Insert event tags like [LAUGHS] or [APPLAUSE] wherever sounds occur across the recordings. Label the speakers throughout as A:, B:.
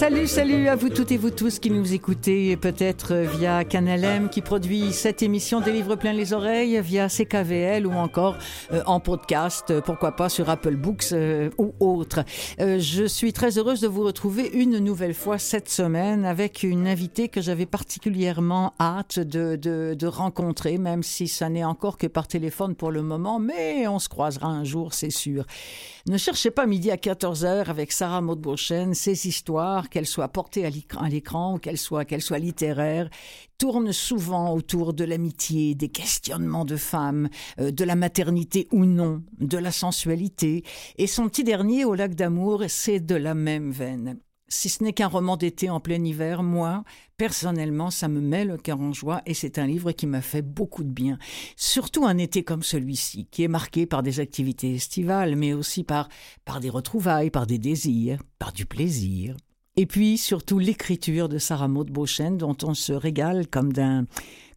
A: Salut, salut à vous toutes et vous tous qui nous écoutez, peut-être via Canal M qui produit cette émission des livres plein les oreilles, via CKVL ou encore euh, en podcast, pourquoi pas sur Apple Books euh, ou autre. Euh, je suis très heureuse de vous retrouver une nouvelle fois cette semaine avec une invitée que j'avais particulièrement hâte de, de, rencontrer, même si ça n'est encore que par téléphone pour le moment, mais on se croisera un jour, c'est sûr. Ne cherchez pas midi à 14h avec Sarah Maud ces histoires, qu'elles soient portées à l'écran ou qu'elles soient, qu'elles soient littéraires, tournent souvent autour de l'amitié, des questionnements de femmes, euh, de la maternité ou non, de la sensualité. Et son petit dernier, Au lac d'amour, c'est de la même veine. Si ce n'est qu'un roman d'été en plein hiver, moi, personnellement, ça me met le cœur en joie et c'est un livre qui m'a fait beaucoup de bien. Surtout un été comme celui-ci, qui est marqué par des activités estivales, mais aussi par, par des retrouvailles, par des désirs, par du plaisir. Et puis, surtout, l'écriture de Sarah Maud Beauchesne, dont on se régale comme d'un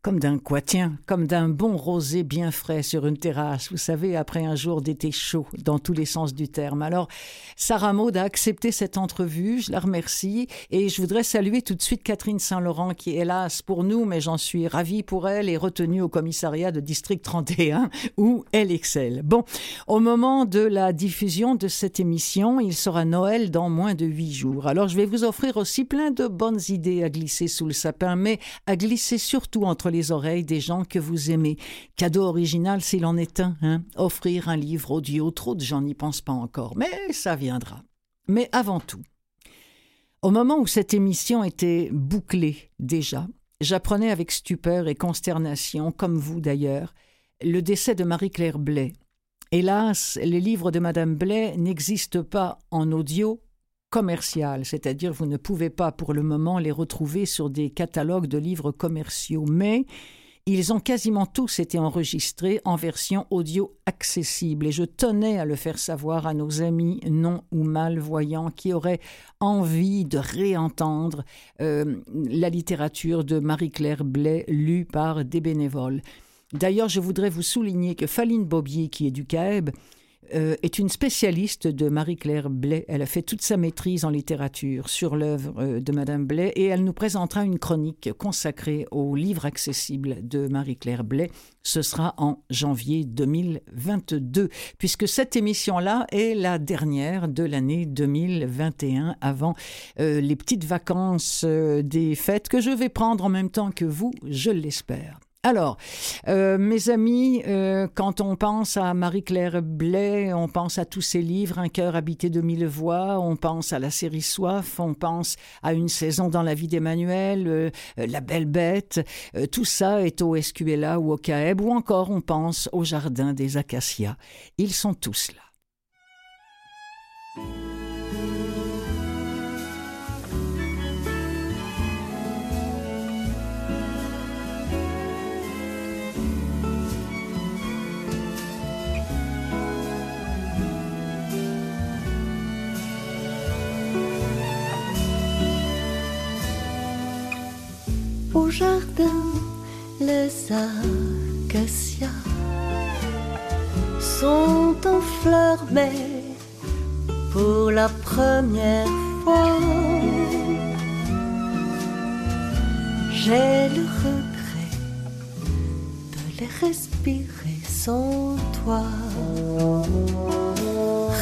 A: comme d'un quoi, tiens, comme d'un bon rosé bien frais sur une terrasse, vous savez, après un jour d'été chaud, dans tous les sens du terme. Alors, Sarah Maud a accepté cette entrevue, je la remercie, et je voudrais saluer tout de suite Catherine Saint-Laurent, qui, hélas, pour nous, mais j'en suis ravie pour elle, est retenue au commissariat de district 31, où elle excelle. Bon, au moment de la diffusion de cette émission, il sera Noël dans moins de huit jours. Alors, je vais vous offrir aussi plein de bonnes idées à glisser sous le sapin, mais à glisser surtout entre les oreilles des gens que vous aimez. Cadeau original s'il en est un, hein? Offrir un livre audio, trop de gens n'y pensent pas encore, mais ça viendra. Mais avant tout, au moment où cette émission était bouclée déjà, j'apprenais avec stupeur et consternation, comme vous d'ailleurs, le décès de Marie-Claire Blais. Hélas, les livres de Madame Blais n'existent pas en audio commerciales, c'est-à-dire vous ne pouvez pas pour le moment les retrouver sur des catalogues de livres commerciaux, mais ils ont quasiment tous été enregistrés en version audio accessible et je tenais à le faire savoir à nos amis non ou malvoyants qui auraient envie de réentendre euh, la littérature de Marie-Claire Blais lue par des bénévoles. D'ailleurs, je voudrais vous souligner que Faline Bobier, qui est du CAEB, euh, est une spécialiste de Marie-Claire Blais. Elle a fait toute sa maîtrise en littérature sur l'œuvre euh, de Madame Blais et elle nous présentera une chronique consacrée au livre accessible de Marie-Claire Blais. Ce sera en janvier 2022, puisque cette émission-là est la dernière de l'année 2021 avant euh, les petites vacances des fêtes que je vais prendre en même temps que vous, je l'espère. Alors, euh, mes amis, euh, quand on pense à Marie-Claire Blais, on pense à tous ses livres, Un cœur habité de mille voix, on pense à la série Soif, on pense à Une saison dans la vie d'Emmanuel, euh, La belle bête, tout ça est au SQLA ou au CAEB, ou encore on pense au Jardin des Acacias. Ils sont tous là.
B: Jardin les acacias sont en fleurs, mais pour la première fois, j'ai le regret de les respirer sans toi.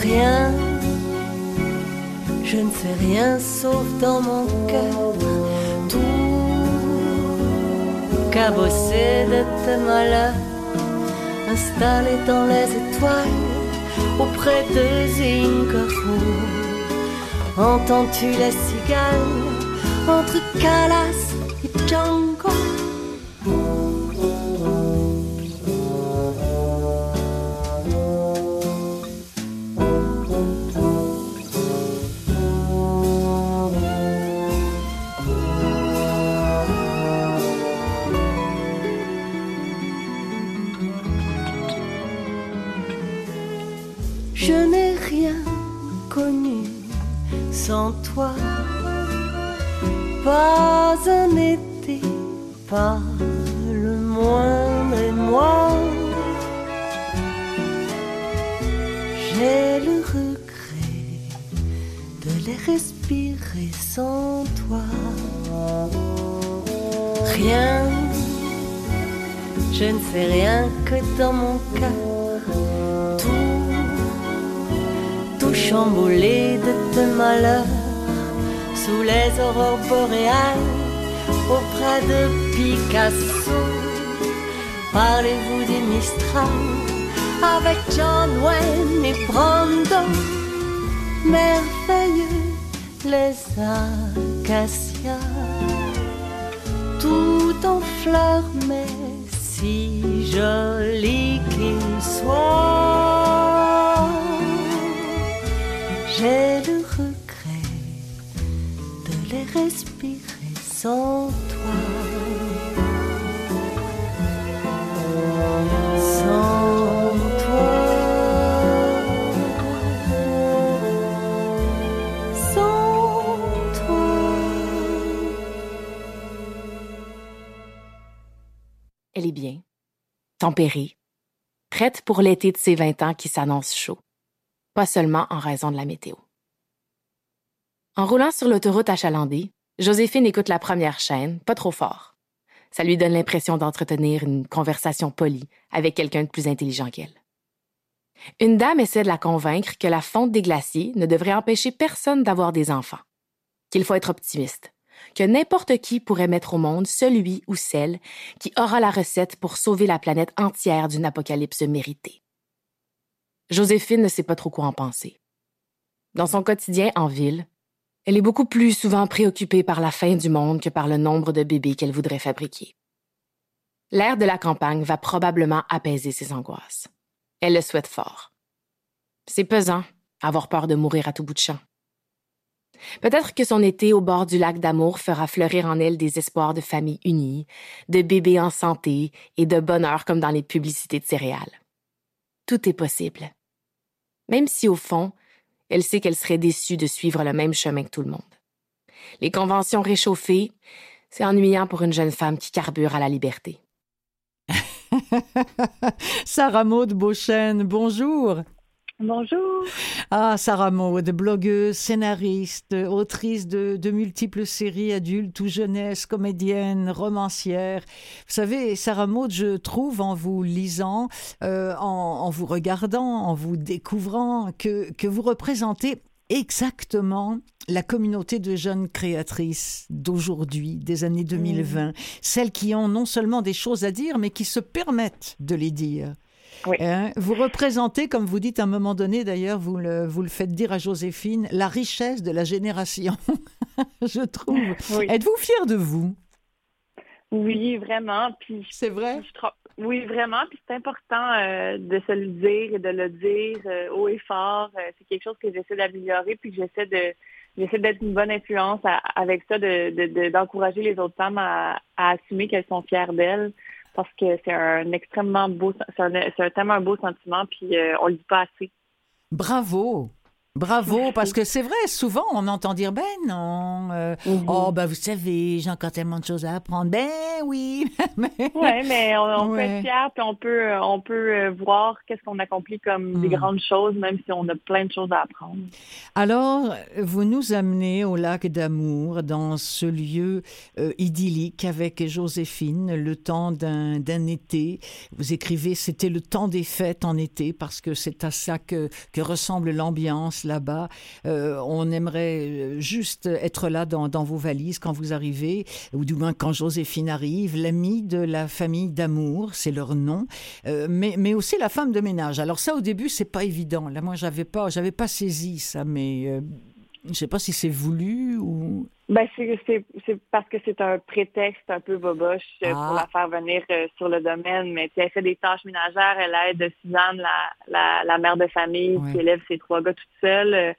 B: Rien, je ne fais rien sauf dans mon cœur cabossé de tes malheurs, installé dans les étoiles, auprès de Zinkaru. Entends-tu les cigales entre Calas et Django? Toi. Rien, je ne sais rien que dans mon cœur, tout, tout chamboulé de tes malheurs. Sous les aurores boréales, auprès de Picasso. Parlez-vous des Mistral? Avec John Wayne et Brando, merveilleux les acacias, tout en fleurs, mais si joli qu'ils soient. J'ai le respirer sans toi. Sans
C: tempérée, prête pour l'été de ses 20 ans qui s'annonce chaud, pas seulement en raison de la météo. En roulant sur l'autoroute achalandée, Joséphine écoute la première chaîne, pas trop fort. Ça lui donne l'impression d'entretenir une conversation polie avec quelqu'un de plus intelligent qu'elle. Une dame essaie de la convaincre que la fonte des glaciers ne devrait empêcher personne d'avoir des enfants, qu'il faut être optimiste, que n'importe qui pourrait mettre au monde celui ou celle qui aura la recette pour sauver la planète entière d'une apocalypse méritée. Joséphine ne sait pas trop quoi en penser. Dans son quotidien en ville, elle est beaucoup plus souvent préoccupée par la fin du monde que par le nombre de bébés qu'elle voudrait fabriquer. L'air de la campagne va probablement apaiser ses angoisses. Elle le souhaite fort. C'est pesant, avoir peur de mourir à tout bout de champ. Peut-être que son été au bord du lac d'amour fera fleurir en elle des espoirs de famille unie, de bébés en santé et de bonheur comme dans les publicités de céréales. Tout est possible. Même si au fond, elle sait qu'elle serait déçue de suivre le même chemin que tout le monde. Les conventions réchauffées, c'est ennuyant pour une jeune femme qui carbure à la liberté. [LAUGHS]
A: Sarah Maud Beauchesne, bonjour.
D: Bonjour.
A: Ah, Sarah Maud, blogueuse, scénariste, autrice de, multiples séries adultes ou jeunesse, comédienne, romancière. Vous savez, Sarah Maud, je trouve en vous lisant, euh, en, vous regardant, en vous découvrant, que, que vous représentez exactement la communauté de jeunes créatrices d'aujourd'hui, des années 2020, mmh. celles qui ont non seulement des choses à dire, mais qui se permettent de les dire. Hein, vous représentez, comme vous dites à un moment donné, d'ailleurs, vous le, vous le faites dire à Joséphine, la richesse de la génération, [LAUGHS] je trouve. Êtes-vous fière de vous?
D: Oui, vraiment. Puis
A: c'est vrai?
D: oui, vraiment. Puis c'est important euh, de se le dire et de le dire euh, haut et fort. Euh, c'est quelque chose que j'essaie d'améliorer, puis que j'essaie de j'essaie d'être une bonne influence avec ça, de, d'encourager les autres femmes à, à assumer qu'elles sont fières d'elles parce que c'est un extrêmement beau, c'est un, tellement un beau sentiment, puis euh, on le dit pas assez.
A: Bravo! Bravo, parce que c'est vrai, souvent on entend dire ben non, euh, oh ben vous savez, j'ai encore tellement de choses à apprendre. Ben oui, [LAUGHS]
D: mais ouais, mais on, peut être fier, puis on peut on peut euh, voir qu'est-ce qu'on accomplit comme des hmm. grandes choses, même si on a plein de choses à apprendre.
A: Alors, vous nous amenez au lac d'Amour, dans ce lieu euh, idyllique avec Joséphine, le temps d'un d'un été. Vous écrivez, c'était le temps des fêtes en été, parce que c'est à ça que que ressemble l'ambiance là-bas. Euh, on aimerait euh, juste être là dans, vos valises quand vous arrivez, ou du moins quand Joséphine arrive, l'amie de la famille d'amour, c'est leur nom, euh, mais, mais aussi la femme de ménage. Alors ça, au début, c'est pas évident. Là, moi, j'avais pas, j'avais pas saisi ça, mais je ne sais pas si c'est voulu ou.
D: Ben, c'est parce que c'est un prétexte un peu boboche pour ah. la faire venir euh, sur le domaine. Mais elle fait des tâches ménagères. Elle aide Suzanne, la, la, la mère de famille, qui élève ses trois gars toute seule. Euh,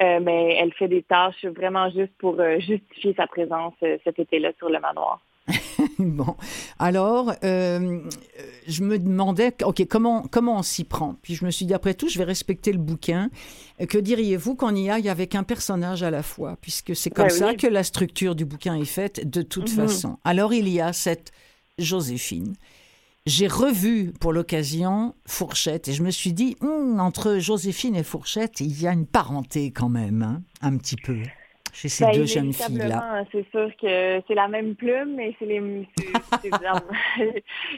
D: euh, mais elle fait des tâches vraiment juste pour justifier sa présence cet été-là sur le manoir. [LAUGHS]
A: bon, alors, euh, je me demandais, ok, comment, comment on s'y prend? Puis je me suis dit, après tout, je vais respecter le bouquin. Que diriez-vous qu'on y aille avec un personnage à la fois? Puisque c'est comme
D: Ben
A: ça
D: oui.
A: que la structure du bouquin est faite, de toute
D: Mhm.
A: façon. Alors, il y a cette Joséphine. J'ai revu pour l'occasion Fourchette et je me suis dit, Hum, entre Joséphine et Fourchette, il y a une parenté quand même, hein, un petit peu, chez ces
D: Ben,
A: deux jeunes filles-là.
D: inévitablement, C'est sûr que c'est la même plume, mais c'est les. [LAUGHS]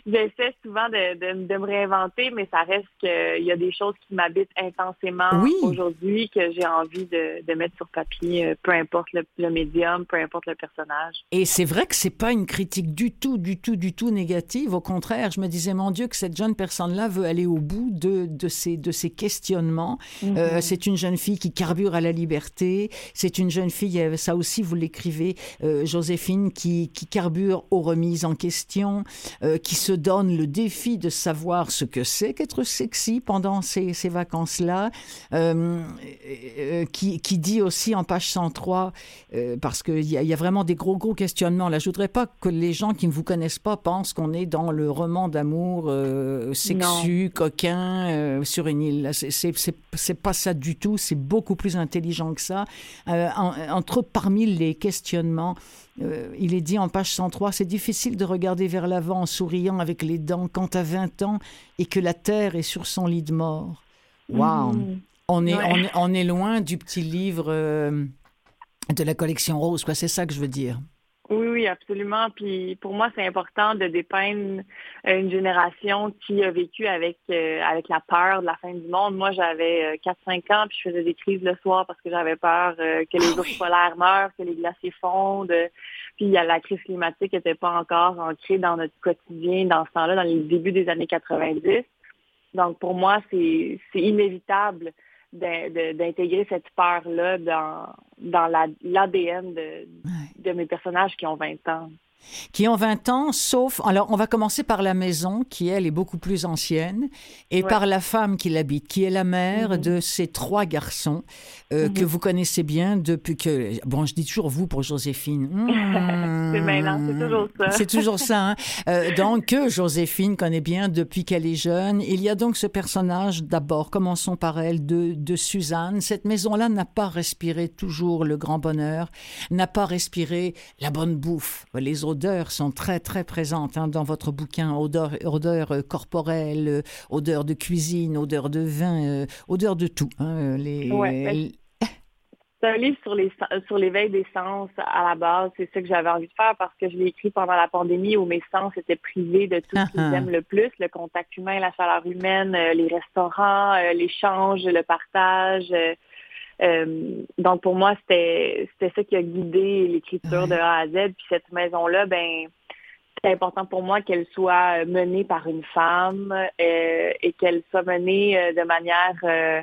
D: J'essaie souvent de, de, de me réinventer, mais ça reste qu'il y a des choses qui m'habitent intensément
A: Oui.
D: aujourd'hui que j'ai envie de, de mettre sur papier, euh, peu importe le, le médium, peu importe le personnage.
A: Et c'est vrai que c'est pas une critique du tout, du tout, du tout négative. Au contraire, je me disais, mon Dieu, que cette jeune personne-là veut aller au bout de, de, ses, de ses questionnements. Euh, c'est une jeune fille qui carbure à la liberté. C'est une jeune fille, euh, ça aussi vous l'écrivez, euh, Joséphine, qui, qui carbure aux remises en question, euh, qui se donne le défi de savoir ce que c'est qu'être sexy pendant ces, ces vacances-là, qui, qui dit aussi en page 103, euh, parce qu'il y, a- y a vraiment des gros, gros questionnements. Là, je voudrais pas que les gens qui ne vous connaissent pas pensent qu'on est dans le roman d'amour sexu, coquin, sur une île. C'est- pas ça du tout. C'est beaucoup plus intelligent que ça. Euh, en- entre parmi les questionnements, euh, il est dit en page 103, c'est difficile de regarder vers l'avant en souriant avec les dents quand as 20 ans et que la terre est sur son lit de mort. Waouh! On est,
D: Ouais.
A: on, est, on est loin du petit livre euh, de la collection Rose, quoi. C'est ça que je veux dire.
D: Oui, oui, absolument. Puis pour moi, c'est important de dépeindre euh, une génération qui a vécu avec euh, avec la peur de la fin du monde. Moi, j'avais euh, 4-5 ans, puis je faisais des crises le soir parce que j'avais peur euh, que les
A: Ah
D: ours polaires meurent, que les glaciers fondent. Puis il y a- la crise climatique n'était pas encore ancrée dans notre quotidien dans ce temps-là, dans les débuts des années 90. Donc pour moi, c'est c'est inévitable d'intégrer cette peur-là dans, dans la- l'ADN de, de mes personnages qui ont 20 ans.
A: Qui ont 20 ans, sauf. Alors, on va commencer par la maison, qui, elle, est beaucoup plus ancienne, et
D: Ouais.
A: par la femme qui l'habite, qui est la mère
D: Mhm.
A: de ces trois garçons euh,
D: Mhm.
A: que vous connaissez bien depuis que. Bon, je dis toujours vous pour Joséphine. [LAUGHS] Hmm.
D: C'est toujours ça.
A: C'est toujours ça. hein. Euh, donc, que Joséphine connaît bien depuis qu'elle est jeune. Il y a donc ce personnage, d'abord, commençons par elle, de, de Suzanne. Cette maison-là n'a pas respiré toujours le grand bonheur, n'a pas respiré la bonne bouffe. Les odeurs sont très, très présentes hein, dans votre bouquin. Odeurs odeur euh, corporelles, euh, odeurs de cuisine, odeurs de vin, euh, odeurs de tout. hein, les,
D: Ouais, ben, C'est un livre sur les sur l'éveil des sens à la base. C'est ça que j'avais envie de faire parce que je l'ai écrit pendant la pandémie où mes sens étaient privés de tout ce qu'ils
A: Ah, ah.
D: aiment le plus, le contact humain, la chaleur humaine, les restaurants, l'échange, le partage. Euh, euh, donc pour moi, c'était ça qui a guidé l'écriture de A à Z. Puis cette maison-là, ben c'est important pour moi qu'elle soit menée par une femme euh, et qu'elle soit menée euh, de manière euh,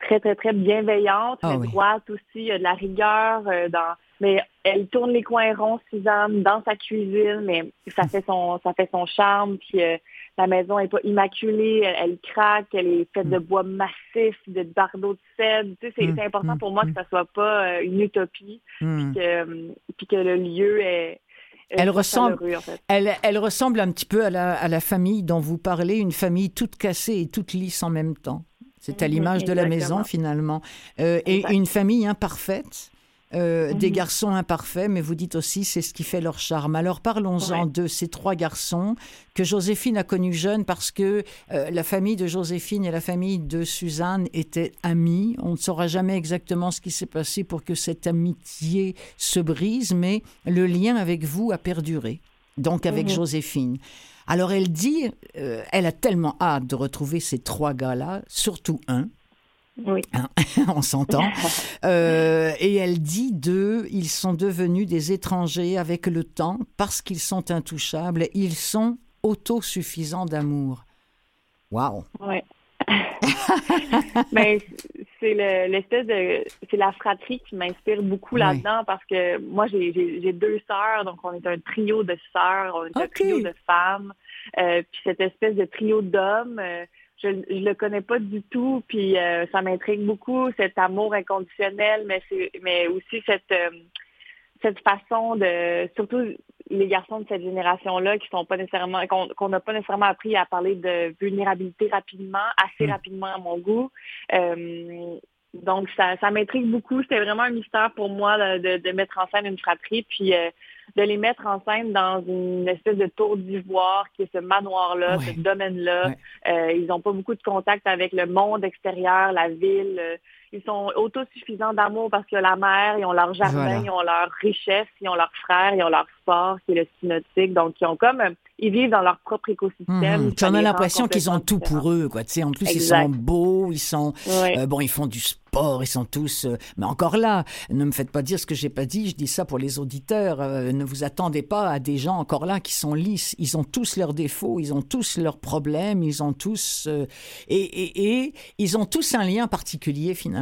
D: très, très, très bienveillante,
A: Ah
D: mais
A: oui.
D: droite aussi, il y a de la rigueur euh, dans mais elle tourne les coins ronds, Suzanne, dans sa cuisine, mais ça fait son ça fait son charme, puis euh, la maison est pas immaculée, elle, elle craque, elle est faite de bois massif, de bardeaux de cèdre. Tu sais, c'est
A: Mm,
D: c'est important
A: mm,
D: pour moi
A: mm.
D: que ça soit pas euh, une utopie, que, euh, puis que le lieu est
A: Elle ressemble-
D: en fait.
A: Elle, elle ressemble un petit peu à la, à la famille dont vous parlez, une famille toute cassée et toute lisse en même temps. C'est à
D: Mhm,
A: l'image de la
D: exactement.
A: maison finalement. Euh, et une famille imparfaite, euh, des
D: Mhm.
A: garçons imparfaits, mais vous dites aussi c'est ce qui fait leur charme. Alors parlons-en
D: Ouais.
A: de ces trois garçons que Joséphine a connus jeunes parce que euh, la famille de Joséphine et la famille de Suzanne étaient amies. On ne saura jamais exactement ce qui s'est passé pour que cette amitié se brise, mais le lien avec vous a perduré. Donc avec
D: Mhm.
A: Joséphine. Alors elle dit, euh, elle a tellement hâte de retrouver ces trois gars-là, surtout un,
D: Oui. [LAUGHS]
A: on s'entend. [LAUGHS] Euh, et elle dit d'eux, ils sont devenus des étrangers avec le temps parce qu'ils sont intouchables. Ils sont autosuffisants d'amour. Waouh.
D: Ouais. [LAUGHS] ben, c'est le- l'espèce de c'est la fratrie qui m'inspire beaucoup
A: Oui.
D: là-dedans parce que moi j'ai- deux sœurs donc on est un trio de sœurs on est un trio de femmes Euh, puis cette espèce de trio d'hommes euh, je je le connais pas du tout puis euh, ça m'intrigue beaucoup cet amour inconditionnel mais c'est mais aussi cette euh, cette façon de surtout les garçons de cette génération-là qui sont pas nécessairement qu'on n'a pas nécessairement appris à parler de vulnérabilité rapidement, assez mm. rapidement à mon goût. Euh, donc ça, ça m'intrigue beaucoup. C'était vraiment un mystère pour moi de, de, mettre en scène une fratrie, puis euh, de les mettre en scène dans une espèce de tour d'ivoire qui est ce manoir-là, ce domaine-là. Euh, ils n'ont pas beaucoup de contact avec le monde extérieur, la ville ils sont autosuffisants d'amour parce que la mère, ils ont leur jardin, ils ont leur richesse, ils ont leurs frères, ils ont leur sport, qui est le ski nautique. Donc, ils ont comme, ils vivent dans leur propre écosystème.
A: Mmh. Tu en as l'impression qu'ils ont tout pour eux, quoi. Tu sais, en plus, ils sont beaux, ils sont, euh, bon, ils font du sport, ils sont tous, euh, mais encore là, ne me faites pas dire ce que j'ai pas dit. Je dis ça pour les auditeurs. Euh, ne vous attendez pas à des gens encore là qui sont lisses. Ils ont tous leurs défauts, ils ont tous leurs problèmes, ils ont tous, et, et, et ils ont tous un lien particulier finalement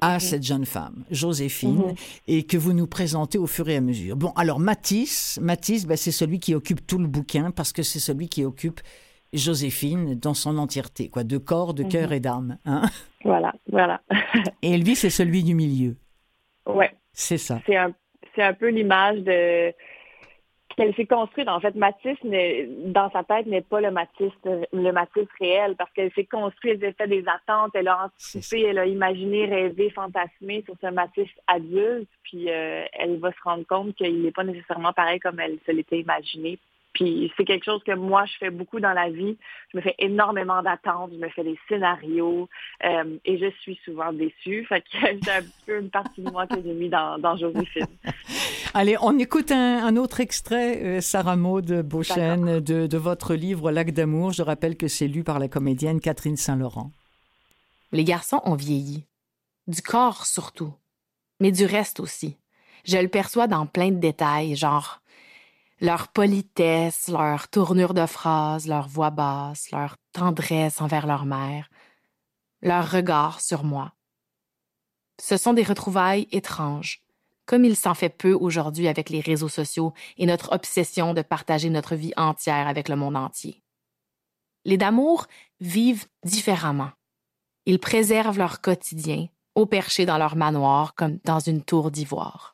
A: à mhm. cette jeune femme, Joséphine, mhm. et que vous nous présentez au fur et à mesure. Bon, alors Matisse, Matisse, ben, c'est celui qui occupe tout le bouquin parce que c'est celui qui occupe Joséphine dans son entièreté, quoi, de corps, de cœur mhm. et d'âme. Hein
D: voilà, voilà. [LAUGHS]
A: et Elvis, c'est celui du milieu.
D: Ouais.
A: C'est ça.
D: C'est un, un peu l'image de qu'elle s'est construite. En fait, Matisse, dans sa tête, n'est pas le Matisse, le Matisse réel, parce qu'elle s'est construite, elle a fait des attentes, elle a anticipé, elle a imaginé, rêvé, fantasmé sur ce Matisse adulte, puis euh, elle va se rendre compte qu'il n'est pas nécessairement pareil comme elle se l'était imaginé. Puis c'est quelque chose que moi, je fais beaucoup dans la vie. Je me fais énormément d'attentes, je me fais des scénarios euh, et je suis souvent déçue. [LAUGHS] Fait que c'est un peu une partie de moi que j'ai mis dans, dans Joséphine. [LAUGHS]
A: Allez, on écoute un, autre extrait, euh, Sarah Maud Beauchesne, de, de votre livre Lac d'amour. Je rappelle que c'est lu par la comédienne Catherine Saint-Laurent.
C: Les garçons ont vieilli. Du corps surtout, mais du reste aussi. Je le perçois dans plein de détails, genre leur politesse, leur tournure de phrase, leur voix basse, leur tendresse envers leur mère, leur regard sur moi. Ce sont des retrouvailles étranges, comme il s'en fait peu aujourd'hui avec les réseaux sociaux et notre obsession de partager notre vie entière avec le monde entier. Les d'amour vivent différemment. Ils préservent leur quotidien, au perché dans leur manoir comme dans une tour d'ivoire.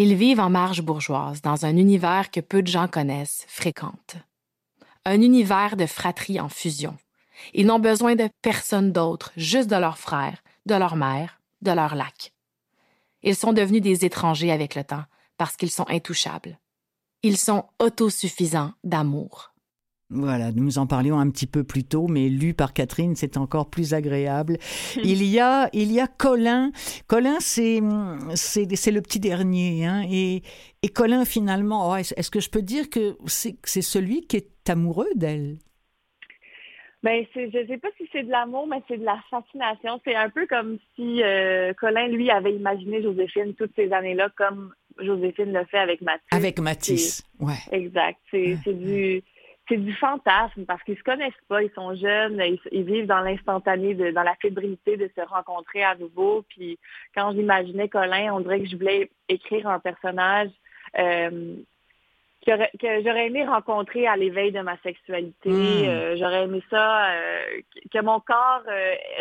C: Ils vivent en marge bourgeoise, dans un univers que peu de gens connaissent, fréquentent. Un univers de fratrie en fusion. Ils n'ont besoin de personne d'autre, juste de leurs frères, de leur mère, de leur lac. Ils sont devenus des étrangers avec le temps, parce qu'ils sont intouchables. Ils sont autosuffisants d'amour.
A: Voilà, nous en parlions un petit peu plus tôt, mais lu par Catherine, c'est encore plus agréable. [LAUGHS] il y a, il y a Colin. Colin, c'est, c'est, le petit dernier, hein, et, et Colin, finalement, oh, est-ce que je peux dire que c'est, c'est celui qui est amoureux d'elle?
D: Ben, je sais pas si c'est de l'amour, mais c'est de la fascination. C'est un peu comme si euh, Colin, lui, avait imaginé Joséphine toutes ces années-là, comme Joséphine le fait avec Mathis.
A: Avec Mathis, ouais.
D: Exact. C'est, c'est du c'est du fantasme parce qu'ils se connaissent pas, ils sont jeunes, ils, vivent dans l'instantané, dans la fébrilité de se rencontrer à nouveau. Puis quand j'imaginais Colin, on dirait que je voulais écrire un personnage euh, que, j'aurais aimé rencontrer à l'éveil de ma sexualité. Hmm. Euh, j'aurais aimé ça, euh, que mon corps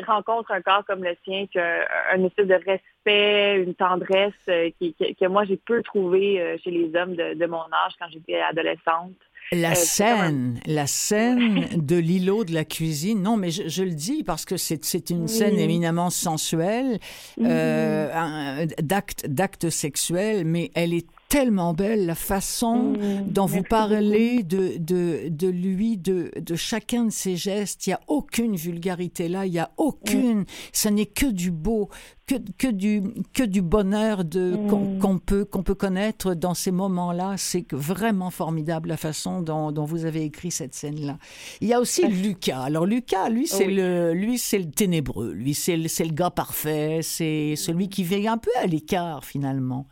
D: rencontre un corps comme le sien, qu'un espèce de respect, une tendresse que moi j'ai peu trouvé chez les hommes de mon âge quand j'étais adolescente.
A: La euh, scène, la scène de l'îlot de la cuisine. Non, mais je, le dis parce que c'est une scène éminemment sensuelle, euh, mhm. d'acte d'acte sexuel, mais elle est tellement belle la façon mm, dont vous parlez de, de, de, lui, de, de chacun de ses gestes. Il n'y a aucune vulgarité là, il n'y a aucune. Ce n'est que du beau, que, que, du, que du bonheur de, mm. qu'on, peut, qu'on peut connaître dans ces moments-là. C'est vraiment formidable la façon dont, dont vous avez écrit cette scène-là. Il y a aussi Lucas. Alors Lucas, lui, c'est le, lui, c'est le ténébreux. Lui, c'est le, c'est le gars parfait. C'est celui qui vient un peu à l'écart finalement.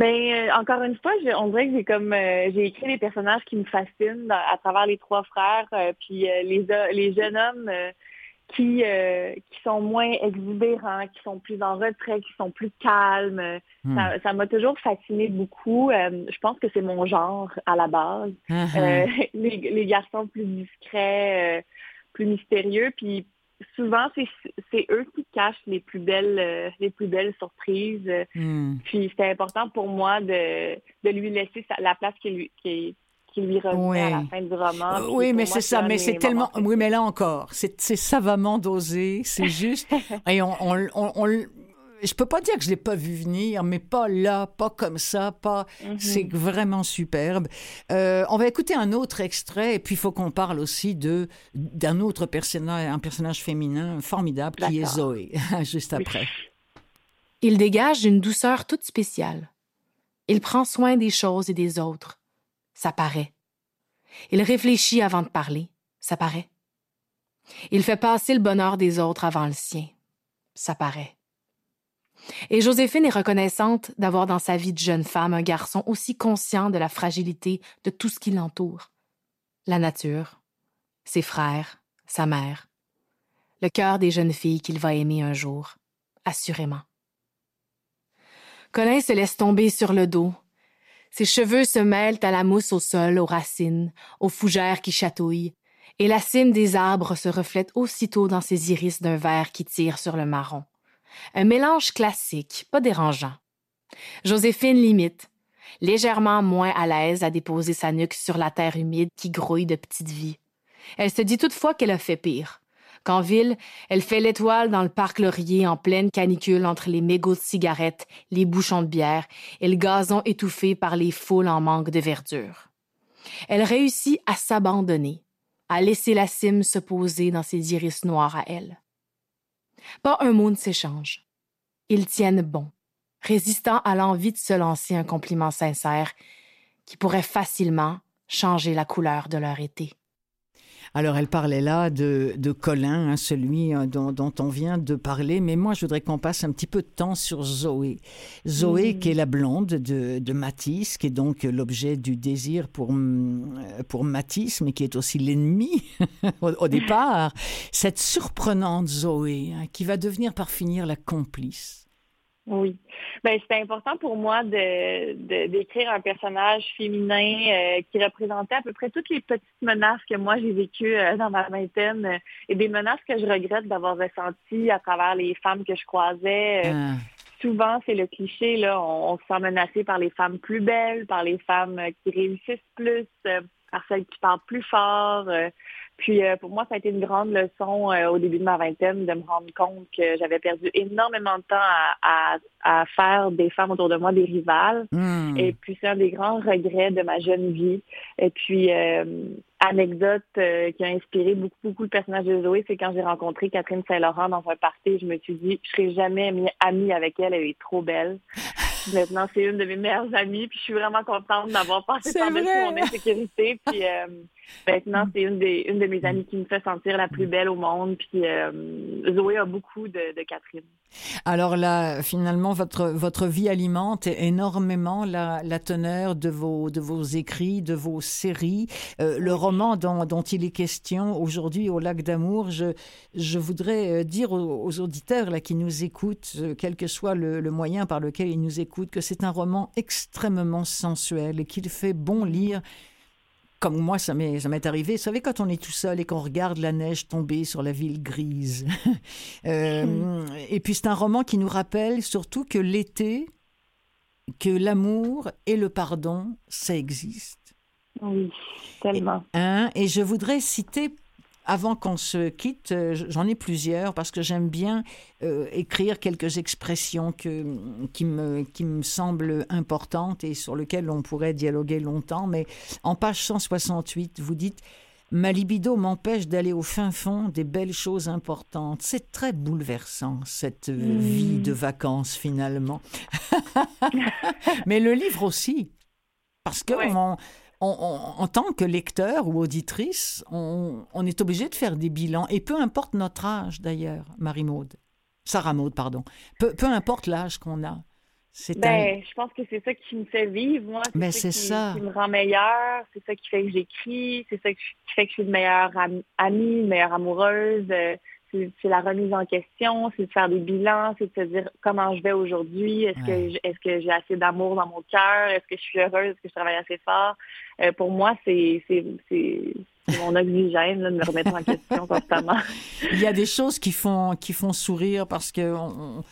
D: Ben euh, encore une fois, on dirait que j'ai comme euh, j'ai écrit des personnages qui me fascinent à travers les trois frères, euh, puis les les jeunes hommes qui qui sont moins exubérants, qui sont plus en retrait, qui sont plus calmes. Hmm. Ça m'a toujours fasciné beaucoup. je pense que c'est mon genre à la base. Uh-huh. [LAUGHS] les, les, garçons plus discrets, plus mystérieux, puis souvent, c'est eux qui cachent les plus belles, euh, les plus belles surprises. Hmm. Puis c'était important pour moi de, de lui laisser la place qui lui, qui, qui lui revient à la fin du roman.
A: Euh, oui, mais c'est ça, mais c'est tellement... Oui, mais là encore, c'est savamment dosé, c'est [LAUGHS] juste... et on, on, on, je peux pas dire que je l'ai pas vu venir, mais pas là, pas comme ça, pas. Mhm. C'est vraiment superbe. Euh, on va écouter un autre extrait, et puis il faut qu'on parle aussi de d'un autre personnage, un personnage féminin formidable qui est Zoé, [LAUGHS] juste après.
C: Il dégage une douceur toute spéciale. Il prend soin des choses et des autres. Ça paraît. Il réfléchit avant de parler. Ça paraît. Il fait passer le bonheur des autres avant le sien. Ça paraît. Et Joséphine est reconnaissante d'avoir dans sa vie de jeune femme un garçon aussi conscient de la fragilité de tout ce qui l'entoure. La nature, ses frères, sa mère, le cœur des jeunes filles qu'il va aimer un jour, assurément. Colin se laisse tomber sur le dos. Ses cheveux se mêlent à la mousse au sol, aux racines, aux fougères qui chatouillent, et la cime des arbres se reflète aussitôt dans ses iris d'un vert qui tire sur le marron. Un mélange classique, pas dérangeant. Joséphine limite, légèrement moins à l'aise à déposer sa nuque sur la terre humide qui grouille de petites vies. Elle se dit toutefois qu'elle a fait pire. Qu'en ville, elle fait l'étoile dans le parc Laurier en pleine canicule entre les mégots de cigarettes, les bouchons de bière et le gazon étouffé par les foules en manque de verdure. Elle réussit à s'abandonner, à laisser la cime se poser dans ses iris noirs à elle. Pas un mot ne s'échange. Ils tiennent bon, résistant à l'envie de se lancer un compliment sincère qui pourrait facilement changer la couleur de leur été.
A: Alors, elle parlait là de, de Colin, hein, celui euh, dont, dont, on vient de parler, mais moi, je voudrais qu'on passe un petit peu de temps sur Zoé. Zoé, mm. qui est la blonde de, de Matisse, qui est donc l'objet du désir pour, mm, pour Matisse, mais qui est aussi l'ennemi [LAUGHS] au, départ. Cette surprenante Zoé, hein, qui va devenir par finir la complice.
D: Oui. Ben, c'était important pour moi de, d'écrire un personnage féminin euh, qui représentait à peu près toutes les petites menaces que moi j'ai vécues euh, dans ma vingtaine euh, et des menaces que je regrette d'avoir ressenties à travers les femmes que je croisais. Ah. Souvent, c'est le cliché, là, on, se sent menacé par les femmes plus belles, par les femmes qui réussissent plus, par celles qui parlent plus fort. Puis euh, pour moi, ça a été une grande leçon euh, au début de ma vingtaine de me rendre compte que j'avais perdu énormément de temps à, à, faire des femmes autour de moi des rivales. Hmm. Et puis c'est un des grands regrets de ma jeune vie. Et puis euh, anecdote qui a inspiré beaucoup beaucoup le personnage de Zoé, c'est quand j'ai rencontré Catherine Saint-Laurent dans un party, je me suis dit je serai jamais amie avec elle, elle est trop belle. Maintenant, c'est une de mes meilleures amies, puis je suis vraiment contente d'avoir passé par-dessus mon insécurité. Puis euh, maintenant, c'est une, des, une de mes amies qui me fait sentir la plus belle au monde. Puis euh, Zoé a beaucoup de, Catherine.
A: Alors là, finalement, votre, votre vie alimente énormément la, la teneur de vos, de vos écrits, de vos séries. Euh, le roman dont, il est question aujourd'hui au Lac d'Amour, je, je voudrais dire aux, auditeurs là, qui nous écoutent, quel que soit le, le moyen par lequel ils nous écoutent, que c'est un roman extrêmement sensuel et qu'il fait bon lire. Comme moi, ça m'est arrivé. Vous savez, quand on est tout seul et qu'on regarde la neige tomber sur la ville grise. [LAUGHS] Euh, et puis, c'est un roman qui nous rappelle surtout que l'été, que l'amour et le pardon, ça existe.
D: Oui, tellement.
A: Hein, et je voudrais citer avant qu'on se quitte, euh, j'en ai plusieurs parce que j'aime bien euh, écrire quelques expressions que, qui, me, qui me semblent importantes et sur lesquelles on pourrait dialoguer longtemps. Mais en page 168, vous dites Ma libido m'empêche d'aller au fin fond des belles choses importantes. C'est très bouleversant, cette euh, mmh. vie de vacances finalement. [LAUGHS] Mais le livre aussi. Parce que en tant que lecteur ou auditrice, on, est obligé de faire des bilans, et peu importe notre âge d'ailleurs, Marie-Maude, Sarah Maude, pardon, peu, importe l'âge qu'on a.
D: Ben, Je pense que c'est ça qui me fait vivre, moi. C'est ben, ça, qui, ça, qui, me rend meilleure, c'est ça qui fait que j'écris, c'est ça qui fait que je suis une meilleure amie, une meilleure amoureuse. Euh, c'est la remise en question, c'est de faire des bilans, c'est de se dire comment je vais aujourd'hui, est-ce que est-ce que j'ai assez d'amour dans mon cœur, est-ce que je suis heureuse, est-ce que je travaille assez fort? Euh, pour moi, c'est mon oxygène de me remettre en question constamment. [LAUGHS]
A: Il y a des choses qui font qui font sourire parce que on,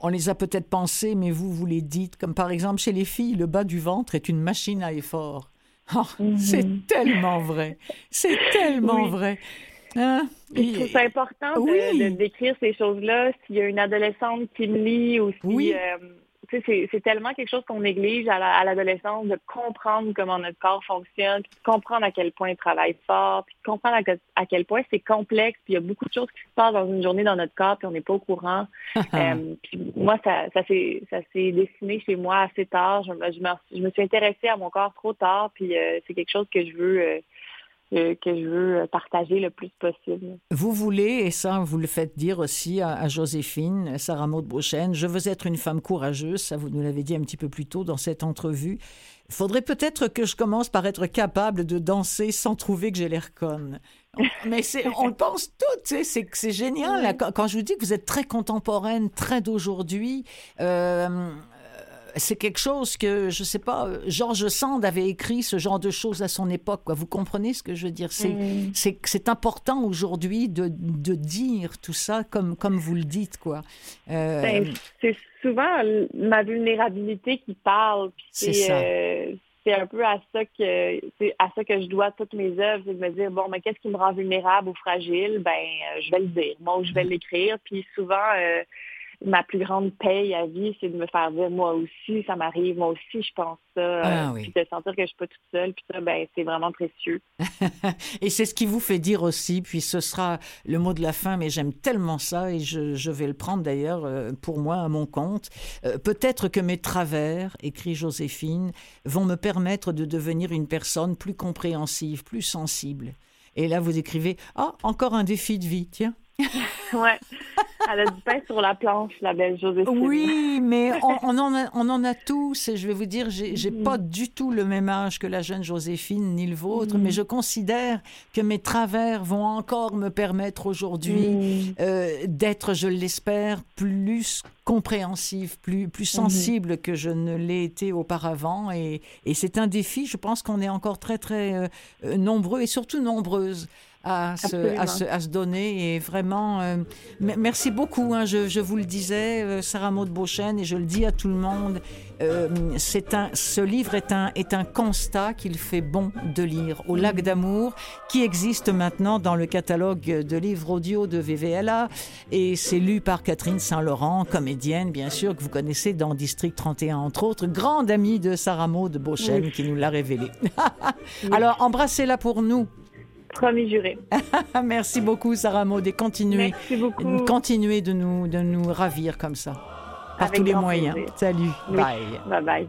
A: on les a peut-être pensées, mais vous vous les dites. Comme par exemple chez les filles, le bas du ventre est une machine à effort. Oh, C'est mhm. tellement vrai. C'est tellement vrai.
D: Hein? C'est important de, décrire ces choses-là. S'il y a une adolescente qui me lit ou si euh, c'est tellement quelque chose qu'on néglige à l'adolescence de comprendre comment notre corps fonctionne, de comprendre à quel point il travaille fort, puis de comprendre à, quel point c'est complexe, puis il y a beaucoup de choses qui se passent dans une journée dans notre corps, puis on n'est pas au courant. [LAUGHS] Euh, puis moi, ça, ça s'est dessiné chez moi assez tard. Je, je, me, suis intéressée à mon corps trop tard, puis euh, c'est quelque chose que je veux que, je veux partager le plus possible.
A: Vous voulez, et ça vous le faites dire aussi à, Joséphine, Sarah Maud Beauchesne, je veux être une femme courageuse, ça vous nous l'avez dit un petit peu plus tôt dans cette entrevue. Il faudrait peut-être que je commence par être capable de danser sans trouver que j'ai l'air conne. [LAUGHS] Mais on le pense toutes, c'est, c'est génial. Quand je vous dis que vous êtes très contemporaine, très d'aujourd'hui, euh, c'est quelque chose que, je sais pas, Georges Sand avait écrit ce genre de choses à son époque. Quoi. Vous comprenez ce que je veux dire? C'est, important aujourd'hui de, de, dire tout ça comme, comme vous le dites. quoi.
D: Euh, ben, c'est souvent ma vulnérabilité qui parle. c'est euh, un peu à ça que c'est à ça que je dois toutes mes œuvres, c'est de me dire bon mais qu'est-ce qui me rend vulnérable ou fragile, ben euh, je vais le dire, moi je vais mm. l'écrire, puis souvent ma plus grande paye à vie, c'est de me faire dire moi aussi, ça m'arrive, moi aussi, je pense ça. Ah euh, puis de sentir que je suis pas toute seule, puis ça, ben, c'est vraiment précieux. [LAUGHS]
A: et c'est ce qui vous fait dire aussi, puis ce sera le mot de la fin, mais j'aime tellement ça, et je, vais le prendre d'ailleurs euh, pour moi à mon compte. Euh, peut-être que mes travers, écrit Joséphine, vont me permettre de devenir une personne plus compréhensive, plus sensible. Et là, vous écrivez, ah, encore un défi de vie, tiens. [LAUGHS]
D: ouais. Elle a du pain sur la planche, la belle Joséphine.
A: Oui, [LAUGHS] mais on, en, a, on en a tous. Et je vais vous dire, j'ai n'ai mm. pas du tout le même âge que la jeune Joséphine, ni le vôtre, mais mm. je considère que mes travers vont encore me permettre aujourd'hui mm. euh, d'être, je l'espère, plus compréhensive, plus, plus mm-hmm. sensible que je ne l'ai été auparavant. Et, et c'est un défi. Je pense qu'on est encore très, très euh, euh, nombreux et surtout nombreuses à se, à se, à, se, donner. Et vraiment, euh, merci beaucoup. Hein, je, je, vous le disais, euh, Sarah Maud Beauchesne, et je le dis à tout le monde, euh, c'est un, ce livre est un, est un constat qu'il fait bon de lire au Lac d'amour, qui existe maintenant dans le catalogue de livres audio de VVLA. Et c'est lu par Catherine Saint-Laurent, comédienne, bien sûr, que vous connaissez dans District 31, entre autres, grande amie de Sarah Maud Beauchesne, qui nous l'a révélé. [LAUGHS] Alors, embrassez-la pour nous.
D: Promis juré. [LAUGHS]
A: Merci beaucoup, Sarah Maud, et continuez,
D: beaucoup.
A: continuez de nous, de nous ravir comme ça, par tous les moyens. Salut, bye.
D: Bye bye.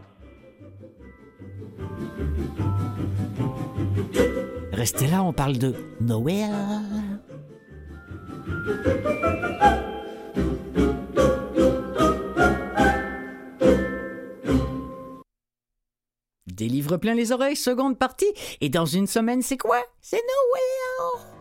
A: Restez là, on parle de Noël. Des livres plein les oreilles, seconde partie. Et dans une semaine, c'est quoi? C'est Noël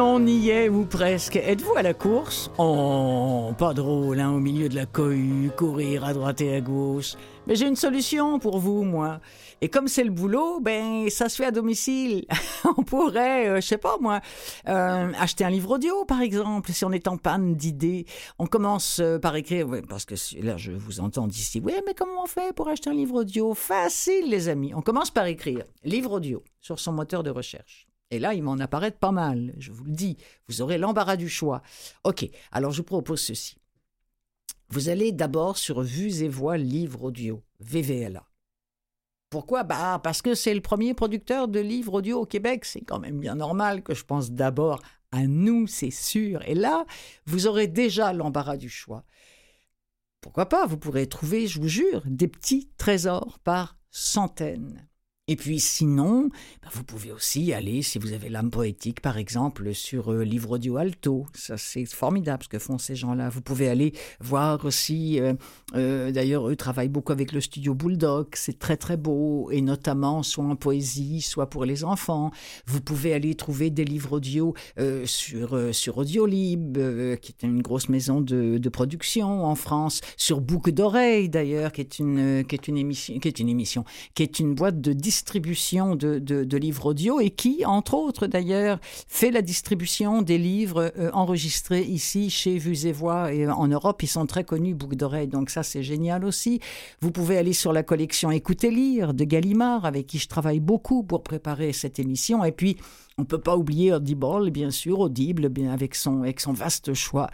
A: on y est, ou presque. Êtes-vous à la course? Oh, pas drôle, hein, au milieu de la cohue, courir à droite et à gauche. Mais j'ai une solution pour vous, moi. Et comme c'est le boulot, ben ça se fait à domicile. [LAUGHS] on pourrait, euh, je sais pas moi, euh, acheter un livre audio par exemple, si on est en panne d'idées. On commence euh, par écrire, parce que là je vous entends d'ici. Oui, mais comment on fait pour acheter un livre audio? Facile, les amis. On commence par écrire livre audio sur son moteur de recherche. Et là, il m'en apparaît pas mal, je vous le dis. Vous aurez l'embarras du choix. Ok, alors je vous propose ceci. Vous allez d'abord sur Vues et Voix Livre Audio, VVLA. Pourquoi? Bah, Parce que c'est le premier producteur de livres audio au Québec. C'est quand même bien normal que je pense d'abord à nous, c'est sûr. Et là, vous aurez déjà l'embarras du choix. Pourquoi pas? Vous pourrez trouver, je vous jure, des petits trésors par centaines. Et puis sinon, bah, vous pouvez aussi aller, si vous avez l'âme poétique par exemple, sur euh, Livre Audio Alto. Ça c'est formidable ce que font ces gens-là. Vous pouvez aller voir aussi, euh, euh, d'ailleurs eux travaillent beaucoup avec le studio Bulldog, c'est très très beau, et notamment soit en poésie, soit pour les enfants. Vous pouvez aller trouver des livres audio sur, sur Audiolib, qui est une grosse maison de, production en France, sur Boucle d'oreilles d'ailleurs, qui est une, qui est une émission, qui est une émission, qui est une boîte de distribution de, livres audio et qui, entre autres d'ailleurs, fait la distribution des livres euh, enregistrés ici chez Vues et Voix et en Europe. Ils sont très connus, boucle d'oreilles, donc ça c'est génial aussi. Vous pouvez aller sur la collection Écoutez lire de Gallimard, avec qui je travaille beaucoup pour préparer cette émission. Et puis, on ne peut pas oublier Audible, bien sûr, Audible, bien avec son, avec son vaste choix.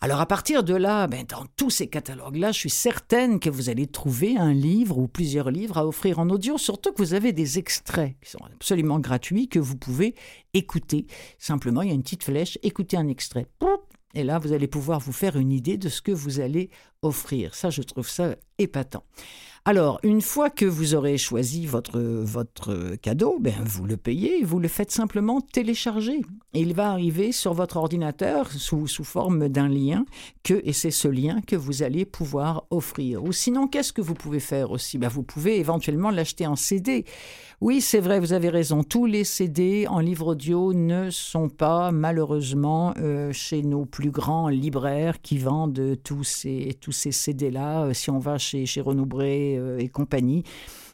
A: Alors à partir de là, ben, dans tous ces catalogues-là, je suis certaine que vous allez trouver un livre ou plusieurs livres à offrir en audio, surtout que vous avez des extraits qui sont absolument gratuits que vous pouvez écouter. Simplement, il y a une petite flèche, écoutez un extrait. Et là, vous allez pouvoir vous faire une idée de ce que vous allez offrir. Ça, je trouve ça épatant. Alors, une fois que vous aurez choisi votre, votre cadeau, ben, vous le payez, vous le faites simplement télécharger. il va arriver sur votre ordinateur sous, sous forme d'un lien, que, et c'est ce lien que vous allez pouvoir offrir. Ou sinon, qu'est-ce que vous pouvez faire aussi? Ben, Vous pouvez éventuellement l'acheter en CD. Oui, c'est vrai, vous avez raison. Tous les CD en livre audio ne sont pas malheureusement euh, chez nos plus grands libraires qui vendent tous ces, tous ces CD-là. Euh, si on va chez, chez Renaud euh, et compagnie,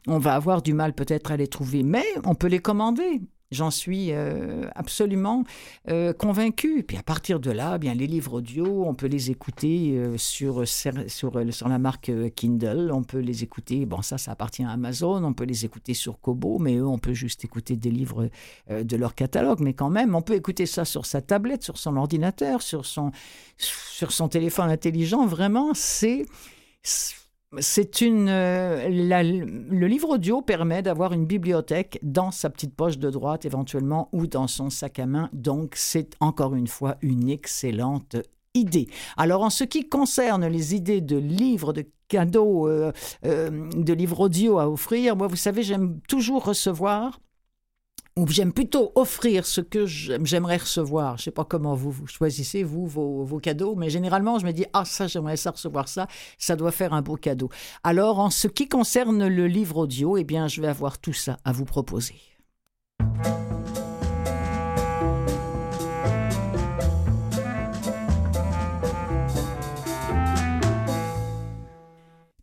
A: on va avoir du mal peut-être à les trouver, mais on peut les commander. J'en suis euh, absolument euh, convaincu. Puis à partir de là, bien les livres audio, on peut les écouter sur, sur, sur, la marque Kindle, on peut les écouter, bon ça ça appartient à Amazon, on peut les écouter sur Kobo, mais eux on peut juste écouter des livres de leur catalogue, mais quand même on peut écouter ça sur sa tablette, sur son ordinateur, sur son, sur son téléphone intelligent, vraiment c'est c'est une. Euh, le livre audio permet d'avoir une bibliothèque dans sa petite poche de droite éventuellement ou dans son sac à main. Donc, c'est encore une fois une excellente idée. Alors, en ce qui concerne les idées de livres, de cadeaux, euh, euh, de livres audio à offrir, moi, vous savez, j'aime toujours recevoir ou j'aime plutôt offrir ce que j'aimerais recevoir. Je ne sais pas comment vous, choisissez, vous, vos, cadeaux, mais généralement, je me dis, ah, ça, j'aimerais ça recevoir ça, ça doit faire un beau cadeau. Alors, en ce qui concerne le livre audio, eh bien, je vais avoir tout ça à vous proposer.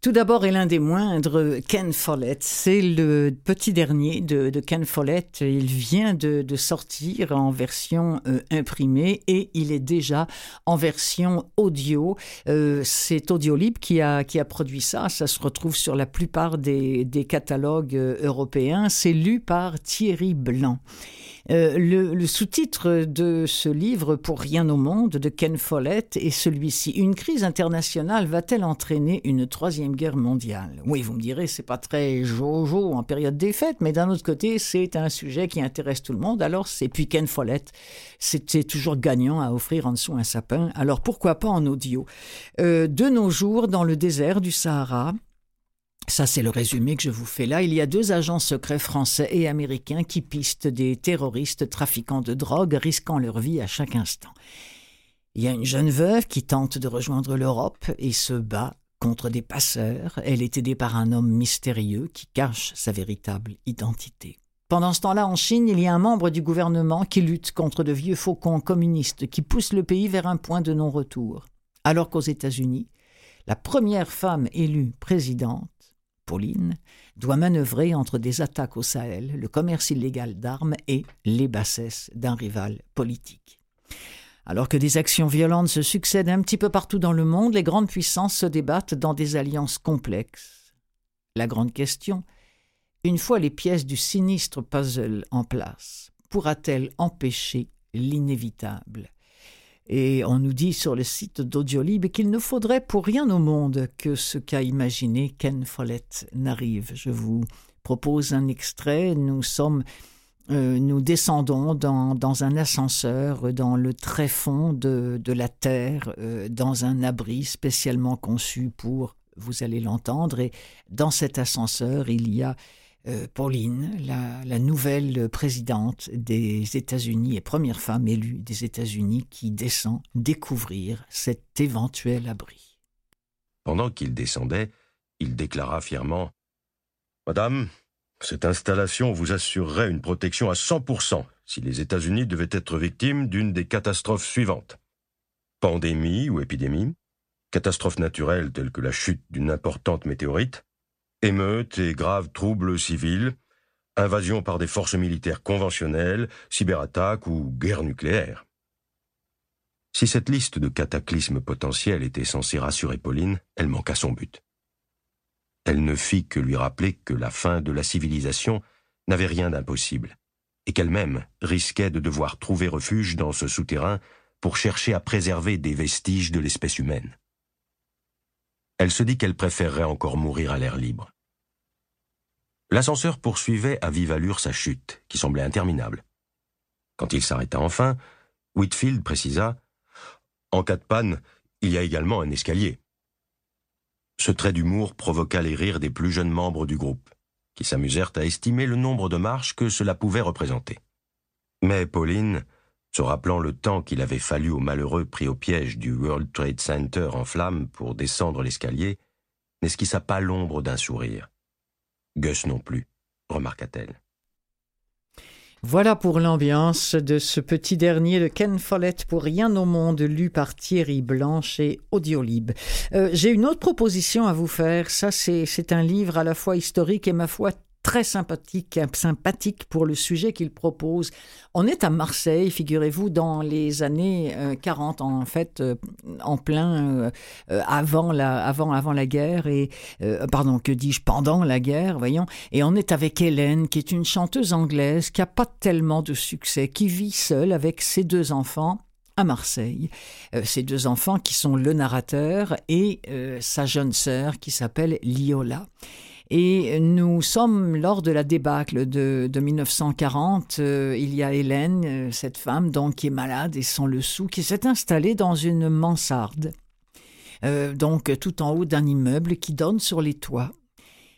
A: Tout d'abord, et l'un des moindres, Ken Follett. C'est le petit dernier de, Ken Follett. Il vient de, sortir en version euh, imprimée et il est déjà en version audio. Euh, c'est Audiolib qui a, produit ça. Ça se retrouve sur la plupart des, des catalogues euh, européens. C'est lu par Thierry Blanc. Euh, le, sous-titre de ce livre, Pour rien au monde, de Ken Follett, est celui-ci. Une crise internationale va-t-elle entraîner une troisième guerre mondiale? Oui, vous me direz, c'est pas très jojo en période des fêtes, mais d'un autre côté, c'est un sujet qui intéresse tout le monde. Alors, c'est puis Ken Follett, c'était toujours gagnant à offrir en dessous un sapin. Alors, pourquoi pas en audio? Euh, De nos jours, dans le désert du Sahara, ça, c'est le résumé que je vous fais là. Il y a deux agents secrets français et américains qui pistent des terroristes trafiquants de drogue, risquant leur vie à chaque instant. Il y a une jeune veuve qui tente de rejoindre l'Europe et se bat contre des passeurs. Elle est aidée par un homme mystérieux qui cache sa véritable identité. Pendant ce temps-là, en Chine, il y a un membre du gouvernement qui lutte contre de vieux faucons communistes qui poussent le pays vers un point de non-retour. Alors qu'aux États-Unis, la première femme élue présidente Pauline, doit manœuvrer entre des attaques au Sahel, le commerce illégal d'armes et les bassesses d'un rival politique. Alors que des actions violentes se succèdent un petit peu partout dans le monde, les grandes puissances se débattent dans des alliances complexes. La grande question, une fois les pièces du sinistre puzzle en place, pourra-t-elle empêcher l'inévitable? Et on nous dit sur le site d'Audiolib qu'il ne faudrait pour rien au monde que ce qu'a imaginé Ken Follett n'arrive. Je vous propose un extrait. Nous sommes euh, nous descendons dans, un ascenseur dans le tréfonds de, de la Terre, euh, dans un abri spécialement conçu pour, vous allez l'entendre, et dans cet ascenseur, il y a Pauline, la, nouvelle présidente des États-Unis et première femme élue des États-Unis qui descend découvrir cet éventuel abri.
E: Pendant qu'il descendait, il déclara fièrement Madame, cette installation vous assurerait une protection à 100% si les États-Unis devaient être victimes d'une des catastrophes suivantes. Pandémie ou épidémie, catastrophes naturelles telles que la chute d'une importante météorite, émeutes et graves troubles civils, invasion par des forces militaires conventionnelles, cyberattaques ou guerre nucléaire. Si cette liste de cataclysmes potentiels était censée rassurer Pauline, elle manqua son but. Elle ne fit que lui rappeler que la fin de la civilisation n'avait rien d'impossible, et qu'elle-même risquait de devoir trouver refuge dans ce souterrain pour chercher à préserver des vestiges de l'espèce humaine. Elle se dit qu'elle préférerait encore mourir à l'air libre. L'ascenseur poursuivait à vive allure sa chute, qui semblait interminable. Quand il s'arrêta enfin, Whitfield précisa En cas de panne, il y a également un escalier. Ce trait d'humour provoqua les rires des plus jeunes membres du groupe, qui s'amusèrent à estimer le nombre de marches que cela pouvait représenter. Mais Pauline, se rappelant le temps qu'il avait fallu aux malheureux pris au piège du World Trade Center en flammes pour descendre l'escalier, n'esquissa pas l'ombre d'un sourire. Gus non plus, remarqua-t-elle.
A: Voilà pour l'ambiance de ce petit dernier de Ken Follett pour Rien au monde, lu par Thierry Blanche et Audiolib. Euh, j'ai une autre proposition à vous faire. Ça, c'est un livre à la fois historique et ma foi très sympathique, sympathique pour le sujet qu'il propose. On est à Marseille, figurez-vous, dans les années 40, euh, en fait, euh, en plein euh, avant la, avant, avant la guerre et pardon, que dis-je, pendant la guerre, voyons. Et on est avec Hélène, qui est une chanteuse anglaise qui a pas tellement de succès, qui vit seule avec ses deux enfants à Marseille. ces deux enfants qui sont le narrateur et sa jeune sœur qui s'appelle Liola. Et nous sommes lors de la débâcle de, 1940. Euh, il y a Hélène, euh, cette femme donc qui est malade et sans le sou, qui s'est installée dans une mansarde, euh, donc tout en haut d'un immeuble qui donne sur les toits.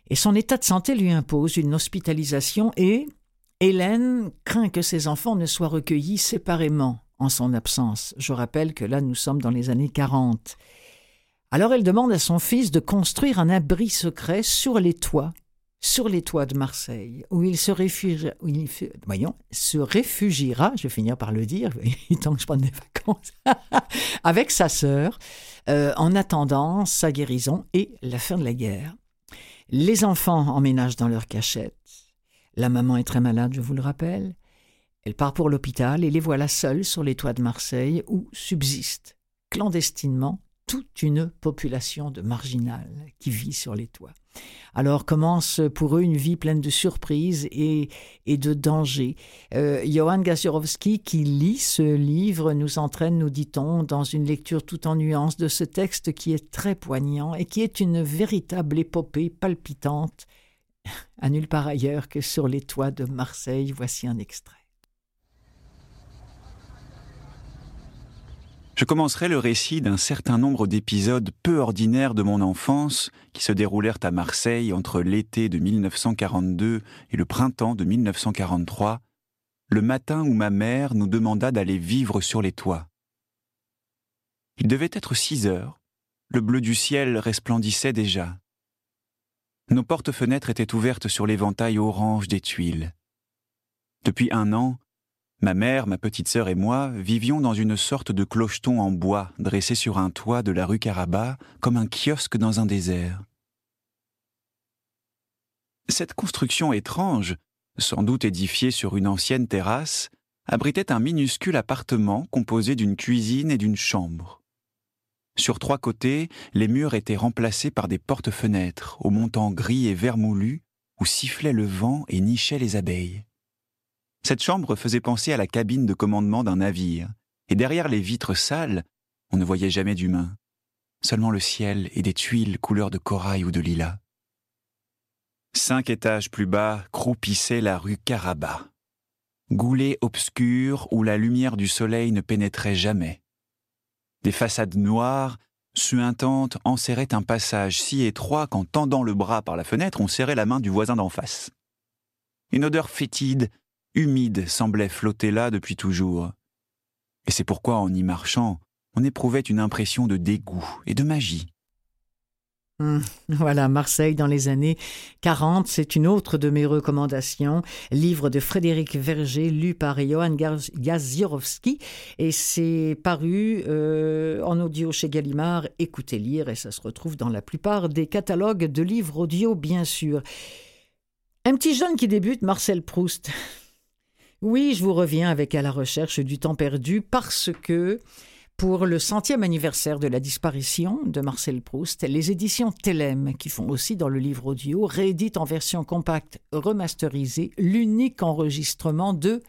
A: Et son état de santé lui impose une hospitalisation et Hélène craint que ses enfants ne soient recueillis séparément en son absence. Je rappelle que là nous sommes dans les années 40. Alors elle demande à son fils de construire un abri secret sur les toits, sur les toits de Marseille, où il se réfugiera, voyons, se réfugiera, je vais finir par le dire, [LAUGHS] tant que je prends des vacances, [LAUGHS] avec sa sœur, euh, en attendant sa guérison et la fin de la guerre. Les enfants emménagent dans leur cachette. La maman est très malade, je vous le rappelle. Elle part pour l'hôpital et les voilà seuls sur les toits de Marseille où subsistent clandestinement toute une population de marginales qui vit sur les toits. Alors commence pour eux une vie pleine de surprises et, de dangers. Euh, Johann qui lit ce livre, nous entraîne, nous dit-on, dans une lecture tout en nuances de ce texte qui est très poignant et qui est une véritable épopée palpitante, à nulle part ailleurs que sur les toits de Marseille. Voici un extrait.
F: Je commencerai le récit d'un certain nombre d'épisodes peu ordinaires de mon enfance qui se déroulèrent à Marseille entre l'été de 1942 et le printemps de 1943, le matin où ma mère nous demanda d'aller vivre sur les toits. Il devait être six heures, le bleu du ciel resplendissait déjà. Nos portes-fenêtres étaient ouvertes sur l'éventail orange des tuiles. Depuis un an, Ma mère, ma petite sœur et moi vivions dans une sorte de clocheton en bois dressé sur un toit de la rue Caraba comme un kiosque dans un désert. Cette construction étrange, sans doute édifiée sur une ancienne terrasse, abritait un minuscule appartement composé d'une cuisine et d'une chambre. Sur trois côtés, les murs étaient remplacés par des portes-fenêtres aux montants gris et vermoulus où sifflait le vent et nichaient les abeilles. Cette chambre faisait penser à la cabine de commandement d'un navire, et derrière les vitres sales, on ne voyait jamais d'humain, seulement le ciel et des tuiles couleur de corail ou de lilas. Cinq étages plus bas croupissait la rue Caraba, goulet obscur où la lumière du soleil ne pénétrait jamais. Des façades noires, suintantes, enserraient un passage si étroit qu'en tendant le bras par la fenêtre, on serrait la main du voisin d'en face. Une odeur fétide, humide, semblait flotter là depuis toujours. Et c'est pourquoi, en y marchant, on éprouvait une impression de dégoût et de magie.
A: Hum, voilà, Marseille dans les années 40, c'est une autre de mes recommandations. Livre de Frédéric Verger, lu par Johan Gaziorowski, et c'est paru euh, en audio chez Gallimard. Écoutez lire, et ça se retrouve dans la plupart des catalogues de livres audio, bien sûr. Un petit jeune qui débute, Marcel Proust. Oui, je vous reviens avec À la recherche du temps perdu parce que pour le centième anniversaire de la disparition de Marcel Proust, les éditions Telem, qui font aussi dans le livre audio, rééditent en version compacte remasterisée l'unique enregistrement de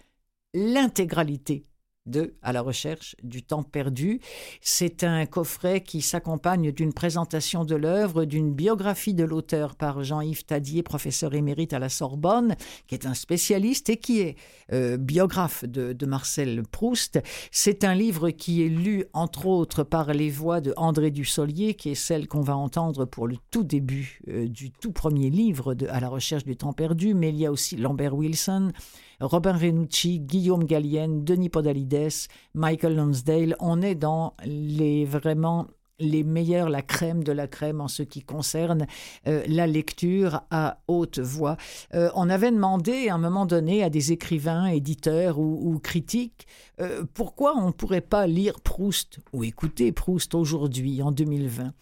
A: l'intégralité de À la recherche du temps perdu. C'est un coffret qui s'accompagne d'une présentation de l'œuvre, d'une biographie de l'auteur par Jean-Yves Tadier, professeur émérite à la Sorbonne, qui est un spécialiste et qui est euh, biographe de, Marcel Proust. C'est un livre qui est lu, entre autres, par les voix de André Dussolier, qui est celle qu'on va entendre pour le tout début euh, du tout premier livre de À la recherche du temps perdu, mais il y a aussi Lambert Wilson, Robin Renucci, Guillaume Gallienne, Denis Podalides, Michael Lonsdale. On est dans les vraiment les meilleurs, la crème de la crème en ce qui concerne euh, la lecture à haute voix. Euh, on avait demandé à un moment donné à des écrivains, éditeurs ou, critiques euh, pourquoi on ne pourrait pas lire Proust ou écouter Proust aujourd'hui, en 2020.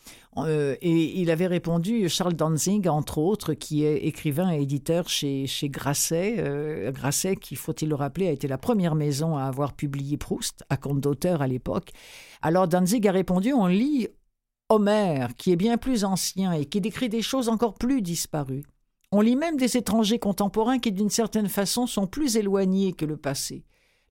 A: et il avait répondu, Charles Danzig, entre autres, qui est écrivain et éditeur chez, chez Grasset. Grasset, qui, faut-il le rappeler, a été la première maison à avoir publié Proust, à compte d'auteur à l'époque. Alors Danzig a répondu On lit Homère, qui est bien plus ancien et qui décrit des choses encore plus disparues. On lit même des étrangers contemporains qui, d'une certaine façon, sont plus éloignés que le passé.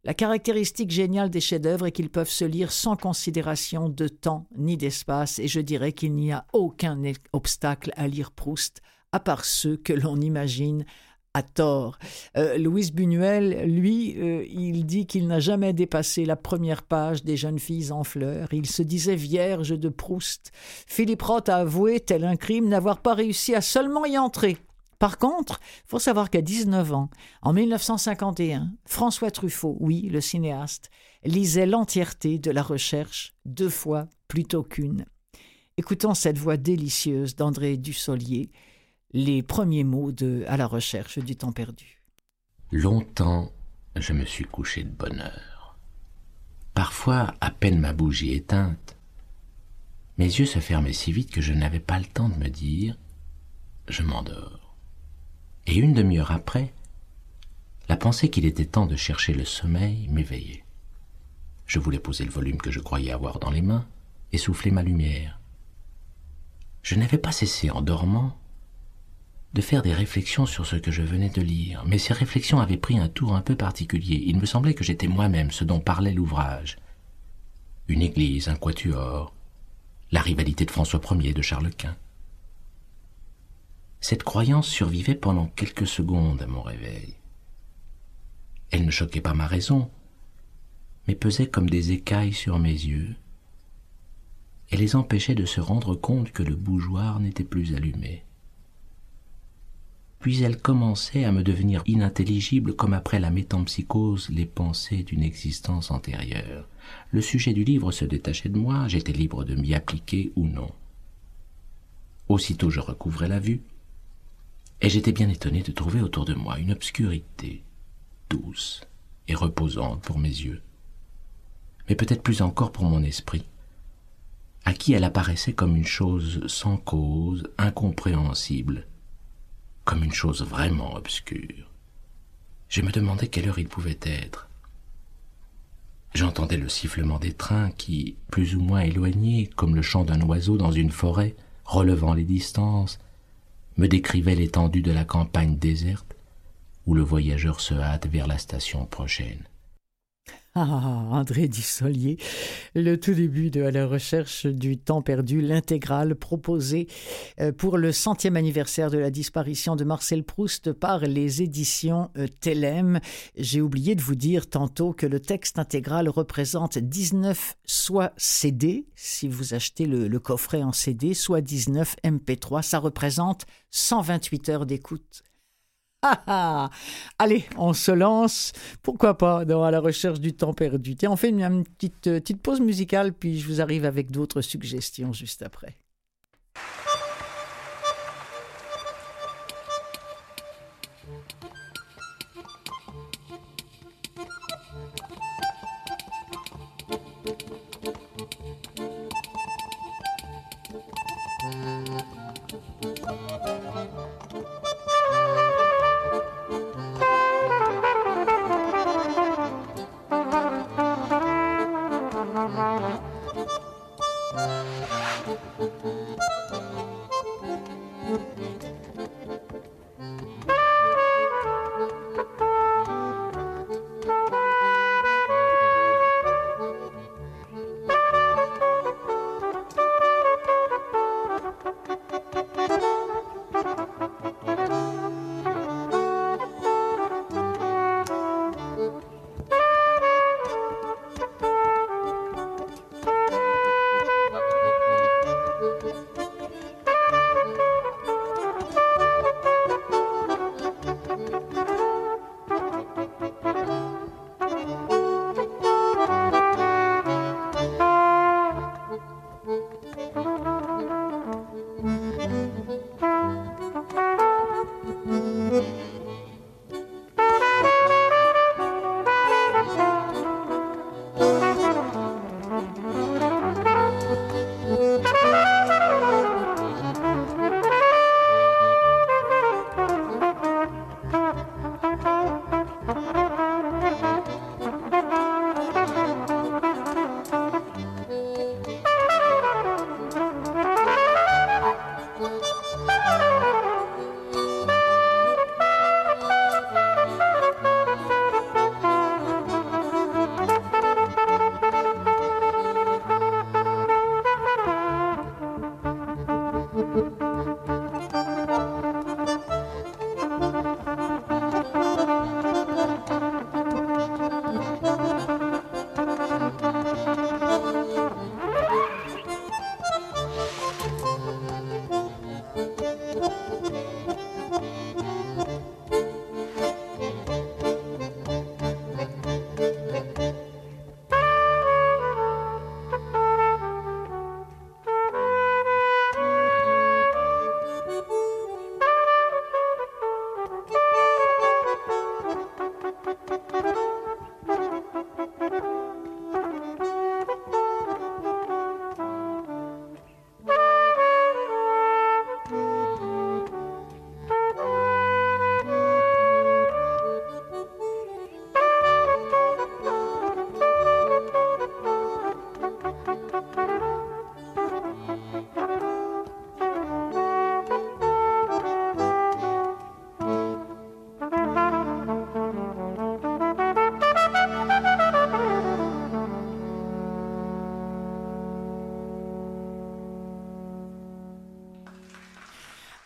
A: La caractéristique géniale des chefs-d'œuvre est qu'ils peuvent se lire sans considération de temps ni d'espace, et je dirais qu'il n'y a aucun obstacle à lire Proust, à part ceux que l'on imagine à tort. Euh, Louise Buñuel, lui, euh, il dit qu'il n'a jamais dépassé la première page des jeunes filles en fleurs. Il se disait vierge de Proust. Philippe Roth a avoué, tel un crime, n'avoir pas réussi à seulement y entrer. Par contre, faut savoir qu'à 19 ans, en 1951, François Truffaut, oui, le cinéaste, lisait l'entièreté de la recherche deux fois plutôt qu'une. Écoutons cette voix délicieuse d'André Dussolier, les premiers mots de À la recherche du temps perdu.
G: Longtemps, je me suis couché de bonne heure. Parfois, à peine ma bougie éteinte, mes yeux se fermaient si vite que je n'avais pas le temps de me dire je m'endors. Et une demi-heure après, la pensée qu'il était temps de chercher le sommeil m'éveillait. Je voulais poser le volume que je croyais avoir dans les mains et souffler ma lumière. Je n'avais pas cessé en dormant de faire des réflexions sur ce que je venais de lire, mais ces réflexions avaient pris un tour un peu particulier. Il me semblait que j'étais moi-même ce dont parlait l'ouvrage. Une église, un quatuor, la rivalité de François Ier de Charles Quint. Cette croyance survivait pendant quelques secondes à mon réveil. Elle ne choquait pas ma raison, mais pesait comme des écailles sur mes yeux, et les empêchait de se rendre compte que le bougeoir n'était plus allumé puis elle commençait à me devenir inintelligible comme après la métampsychose les pensées d'une existence antérieure. Le sujet du livre se détachait de moi, j'étais libre de m'y appliquer ou non. Aussitôt je recouvrais la vue, et j'étais bien étonné de trouver autour de moi une obscurité douce et reposante pour mes yeux, mais peut-être plus encore pour mon esprit, à qui elle apparaissait comme une chose sans cause, incompréhensible, comme une chose vraiment obscure. Je me demandais quelle heure il pouvait être. J'entendais le sifflement des trains qui, plus ou moins éloignés, comme le chant d'un oiseau dans une forêt, relevant les distances, me décrivaient l'étendue de la campagne déserte où le voyageur se hâte vers la station prochaine.
A: Ah, André Dussolier, le tout début de la recherche du temps perdu, l'intégrale proposée euh, pour le centième anniversaire de la disparition de Marcel Proust par les éditions euh, Telem. J'ai oublié de vous dire tantôt que le texte intégral représente 19 soit CD, si vous achetez le, le coffret en CD, soit 19 MP3. Ça représente 128 heures d'écoute. [LAUGHS] Allez, on se lance, pourquoi pas, dans la recherche du temps perdu. Tiens, on fait une, euh, petite pause musicale, puis je vous arrive avec d'autres suggestions juste après.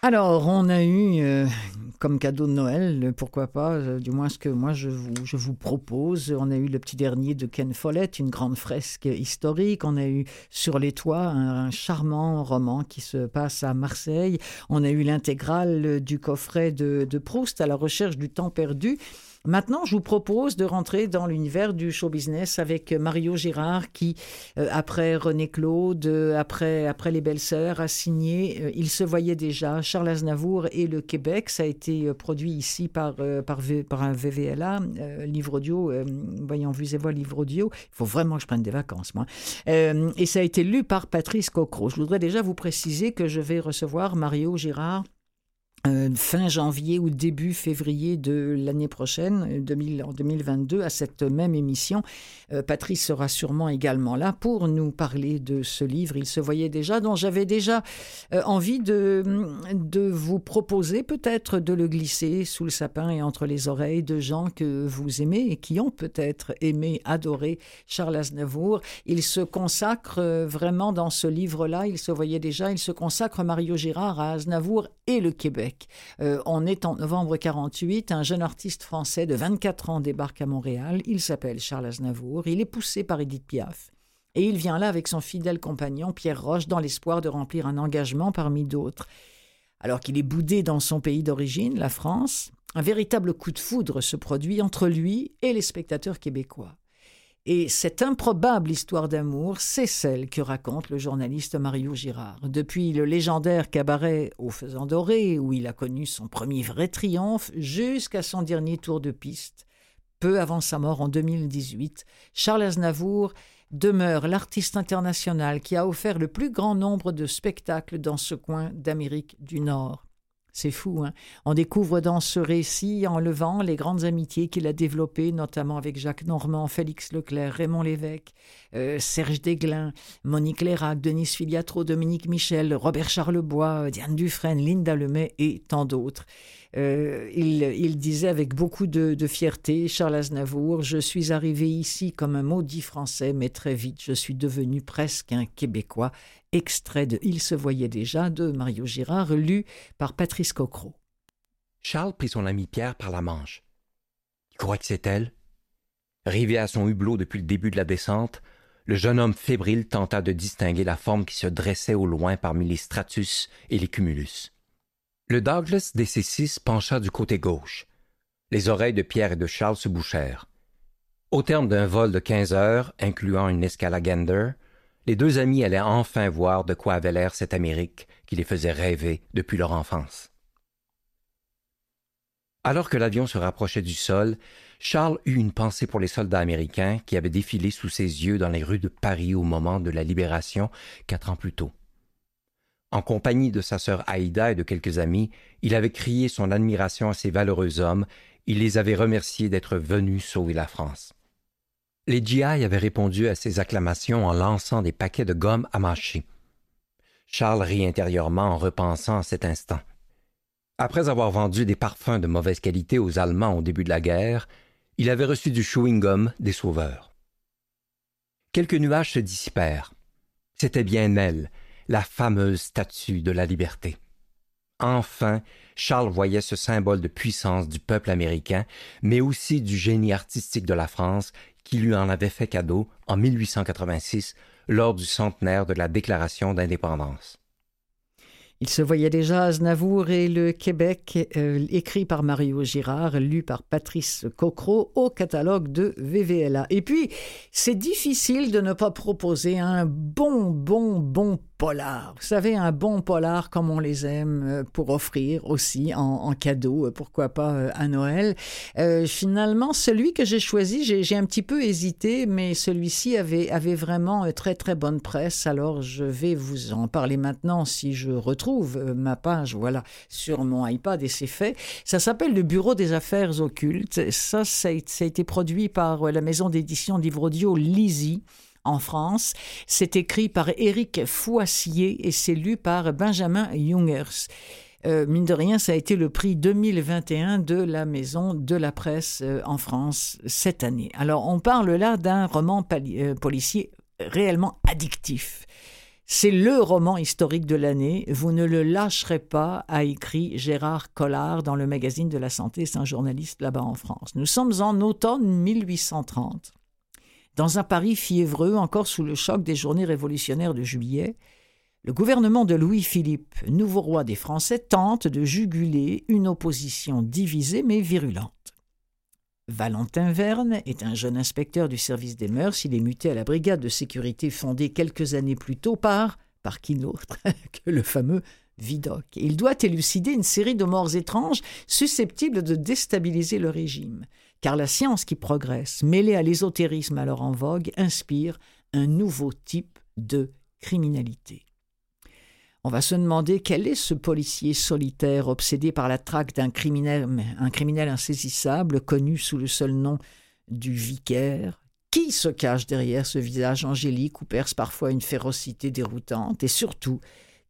A: Alors, on a eu euh, comme cadeau de Noël, pourquoi pas, euh, du moins ce que moi je vous, propose. On a eu le petit dernier de Ken Follett, une grande fresque historique. On a eu Sur les toits, un, charmant roman qui se passe à Marseille. On a eu l'intégrale du coffret de Proust à la recherche du temps perdu. Maintenant, je vous propose de rentrer dans l'univers du show business avec Mario Girard qui, euh, après René Claude, euh, après, après Les Belles Sœurs, a signé euh, Il se voyait déjà Charles Aznavour et le Québec. Ça a été produit ici par, par, par un VVLA, livre audio, voyons, vu et voix, livre audio. Il faut vraiment que je prenne des vacances, moi. et ça a été lu par Patrice Cocro. Je voudrais déjà vous préciser que je vais recevoir Mario Girard fin janvier ou début février de l'année prochaine, 2000, en 2022, à cette même émission. Euh, Patrice sera sûrement également là pour nous parler de ce livre. Il se voyait déjà, dont j'avais déjà euh, envie de vous proposer peut-être de le glisser sous le sapin et entre les oreilles de gens que vous aimez et qui ont peut-être aimé, adoré Charles Aznavour. Il se consacre vraiment dans ce livre-là, il se voyait déjà, il se consacre Mario Girard à Aznavour et le Québec. Euh, on est en novembre 48, un jeune artiste français de 24 ans débarque à Montréal. Il s'appelle Charles Aznavour. Il est poussé par Edith Piaf. Et il vient là avec son fidèle compagnon Pierre Roche dans l'espoir de remplir un engagement parmi d'autres. Alors qu'il est boudé dans son pays d'origine, la France, Un véritable coup de foudre se produit entre lui et les spectateurs québécois. Et cette improbable histoire d'amour, c'est celle que raconte le journaliste Mario Girard. Depuis le légendaire cabaret au Faisant Doré, où il a connu son premier vrai triomphe, jusqu'à son dernier tour de piste, peu avant sa mort en 2018, Charles Aznavour demeure l'artiste international qui a offert le plus grand nombre de spectacles dans ce coin d'Amérique du Nord. C'est fou, hein On découvre dans ce récit, en levant les grandes amitiés qu'il a développées, notamment avec Jacques Normand, Félix Leclerc, Raymond Lévesque, euh, Serge Desglin, Monique Lérac, Denise Filiatro, Dominique Michel, Robert Charlebois, Diane Dufresne, Linda Lemay et tant d'autres. Euh, il, disait avec beaucoup de, fierté, Charles Aznavour, je suis arrivé ici comme un maudit français, mais très vite je suis devenu presque un Québécois extrait de Il se voyait déjà de Mario Girard, lu par Patrice Cocro.
H: Charles prit son ami Pierre par la manche. Tu crois que c'est elle? Rivé à son hublot depuis le début de la descente, le jeune homme fébrile tenta de distinguer la forme qui se dressait au loin parmi les stratus et les cumulus. Le Douglas DC-6 pencha du côté gauche. Les oreilles de Pierre et de Charles se bouchèrent. Au terme d'un vol de quinze heures, incluant une escale les deux amis allaient enfin voir de quoi avait l'air cette Amérique qui les faisait rêver depuis leur enfance. Alors que l'avion se rapprochait du sol, Charles eut une pensée pour les soldats américains qui avaient défilé sous ses yeux dans les rues de Paris au moment de la libération quatre ans plus tôt. En compagnie de sa sœur Aïda et de quelques amis, il avait crié son admiration à ces valeureux hommes, il les avait remerciés d'être venus sauver la France. Les GI avaient répondu à ces acclamations en lançant des paquets de gomme à mâcher. Charles rit intérieurement en repensant à cet instant. Après avoir vendu des parfums de mauvaise qualité aux Allemands au début de la guerre, il avait reçu du chewing-gum des sauveurs. Quelques nuages se dissipèrent. C'était bien elle, la fameuse statue de la liberté. Enfin, Charles voyait ce symbole de puissance du peuple américain, mais aussi du génie artistique de la France qui lui en avait fait cadeau en 1886 lors du centenaire de la Déclaration d'indépendance.
A: Il se voyait déjà Aznavour et le Québec, euh, écrit par Mario Girard, lu par Patrice Cocro au catalogue de VVLA. Et puis, c'est difficile de ne pas proposer un bon, bon, bon polar. Vous savez, un bon polar comme on les aime euh, pour offrir aussi en, cadeau, euh, pourquoi pas euh, à Noël. finalement, celui que j'ai choisi, j'ai un petit peu hésité, mais celui-ci avait, avait vraiment très très bonne presse. Alors je vais vous en parler maintenant si je retrouve ma page, voilà, sur mon iPad et c'est fait. Ça s'appelle le Bureau des affaires occultes. Ça, ça a été produit par la maison d'édition livre audio Lizzie en France. C'est écrit par Éric Foissier et c'est lu par Benjamin Jungers. Euh, mine de rien, ça a été le prix 2021 de la Maison de la Presse euh, en France cette année. Alors, on parle là d'un roman euh, policier réellement addictif. C'est le roman historique de l'année. Vous ne le lâcherez pas, a écrit Gérard Collard dans le magazine de la santé. C'est un journaliste là-bas en France. Nous sommes en automne 1830. Dans un Paris fiévreux, encore sous le choc des journées révolutionnaires de juillet, le gouvernement de Louis-Philippe, nouveau roi des Français, tente de juguler une opposition divisée mais virulente. Valentin Verne est un jeune inspecteur du service des mœurs. Il est muté à la brigade de sécurité fondée quelques années plus tôt par, par qui d'autre [LAUGHS] que le fameux Vidocq. Il doit élucider une série de morts étranges susceptibles de déstabiliser le régime car la science qui progresse, mêlée à l'ésotérisme alors en vogue, inspire un nouveau type de criminalité. On va se demander quel est ce policier solitaire obsédé par la traque d'un criminel, insaisissable connu sous le seul nom du vicaire. Qui se cache derrière ce visage angélique où perce parfois une férocité déroutante? Et surtout,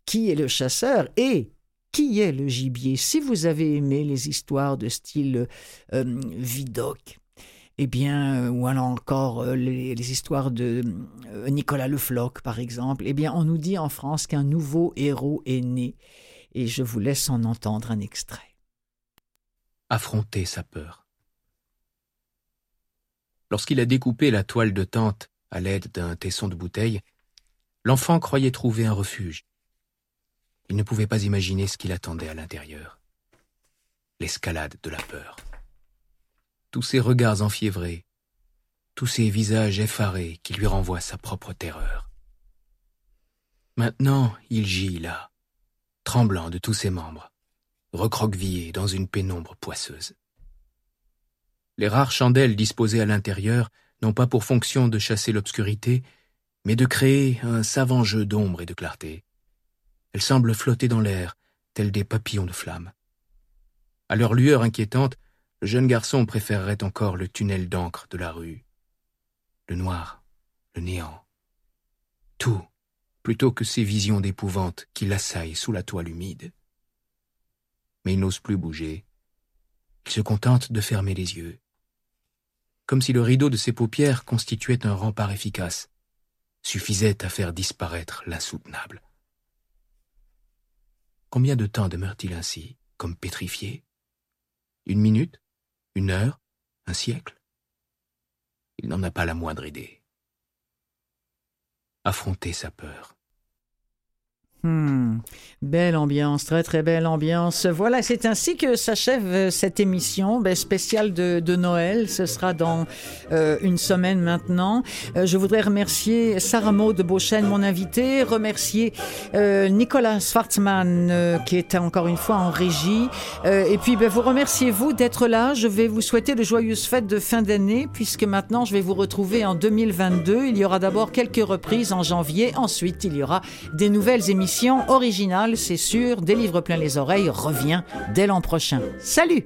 A: qui est le chasseur? Et qui est le gibier Si vous avez aimé les histoires de style euh, Vidocq, eh bien, euh, ou alors encore euh, les, histoires de Nicolas Le Floch, par exemple, eh bien, on nous dit en France qu'un nouveau héros est né. Et je vous laisse en entendre un extrait.
I: Affronter sa peur. Lorsqu'il a découpé la toile de tente à l'aide d'un tesson de bouteille, l'enfant croyait trouver un refuge. Il ne pouvait pas imaginer ce qu'il attendait à l'intérieur. l'escalade de la peur. Tous ces regards enfiévrés, tous ces visages effarés qui lui renvoient sa propre terreur. Maintenant, il gît là, tremblant de tous ses membres, recroquevillé dans une pénombre poisseuse. Les rares chandelles disposées à l'intérieur n'ont pas pour fonction de chasser l'obscurité, mais de créer un savant jeu d'ombre et de clarté. Elles semblent flotter dans l'air, tels des papillons de flammes. À leur lueur inquiétante, le jeune garçon préférerait encore le tunnel d'encre de la rue. Le noir, le néant. Tout, plutôt que ces visions d'épouvante qui l'assaillent sous la toile humide. Mais il n'ose plus bouger. Il se contente de fermer les yeux comme si le rideau de ses paupières constituait un rempart efficace, suffisait à faire disparaître l'insoutenable. Combien de temps demeure-t-il ainsi, comme pétrifié? Une minute? Une heure? Un siècle? Il n'en a pas la moindre idée. Affronter sa peur,
A: Hmm. Belle ambiance, très très belle ambiance. Voilà, c'est ainsi que s'achève euh, cette émission ben, spéciale de, de, Noël. Ce sera dans euh, une semaine maintenant. Euh, je voudrais remercier Sarah Maud de Beauchesne, mon invité, remercier euh, Nicolas Schwartzmann, euh, qui est encore une fois en régie. et puis, ben, vous remerciez vous d'être là. Je vais vous souhaiter de joyeuses fêtes de fin d'année, puisque maintenant, je vais vous retrouver en 2022. Il y aura d'abord quelques reprises en janvier. Ensuite, il y aura des nouvelles émissions originale, c'est sûr. Des livres plein les oreilles revient dès l'an prochain. Salut!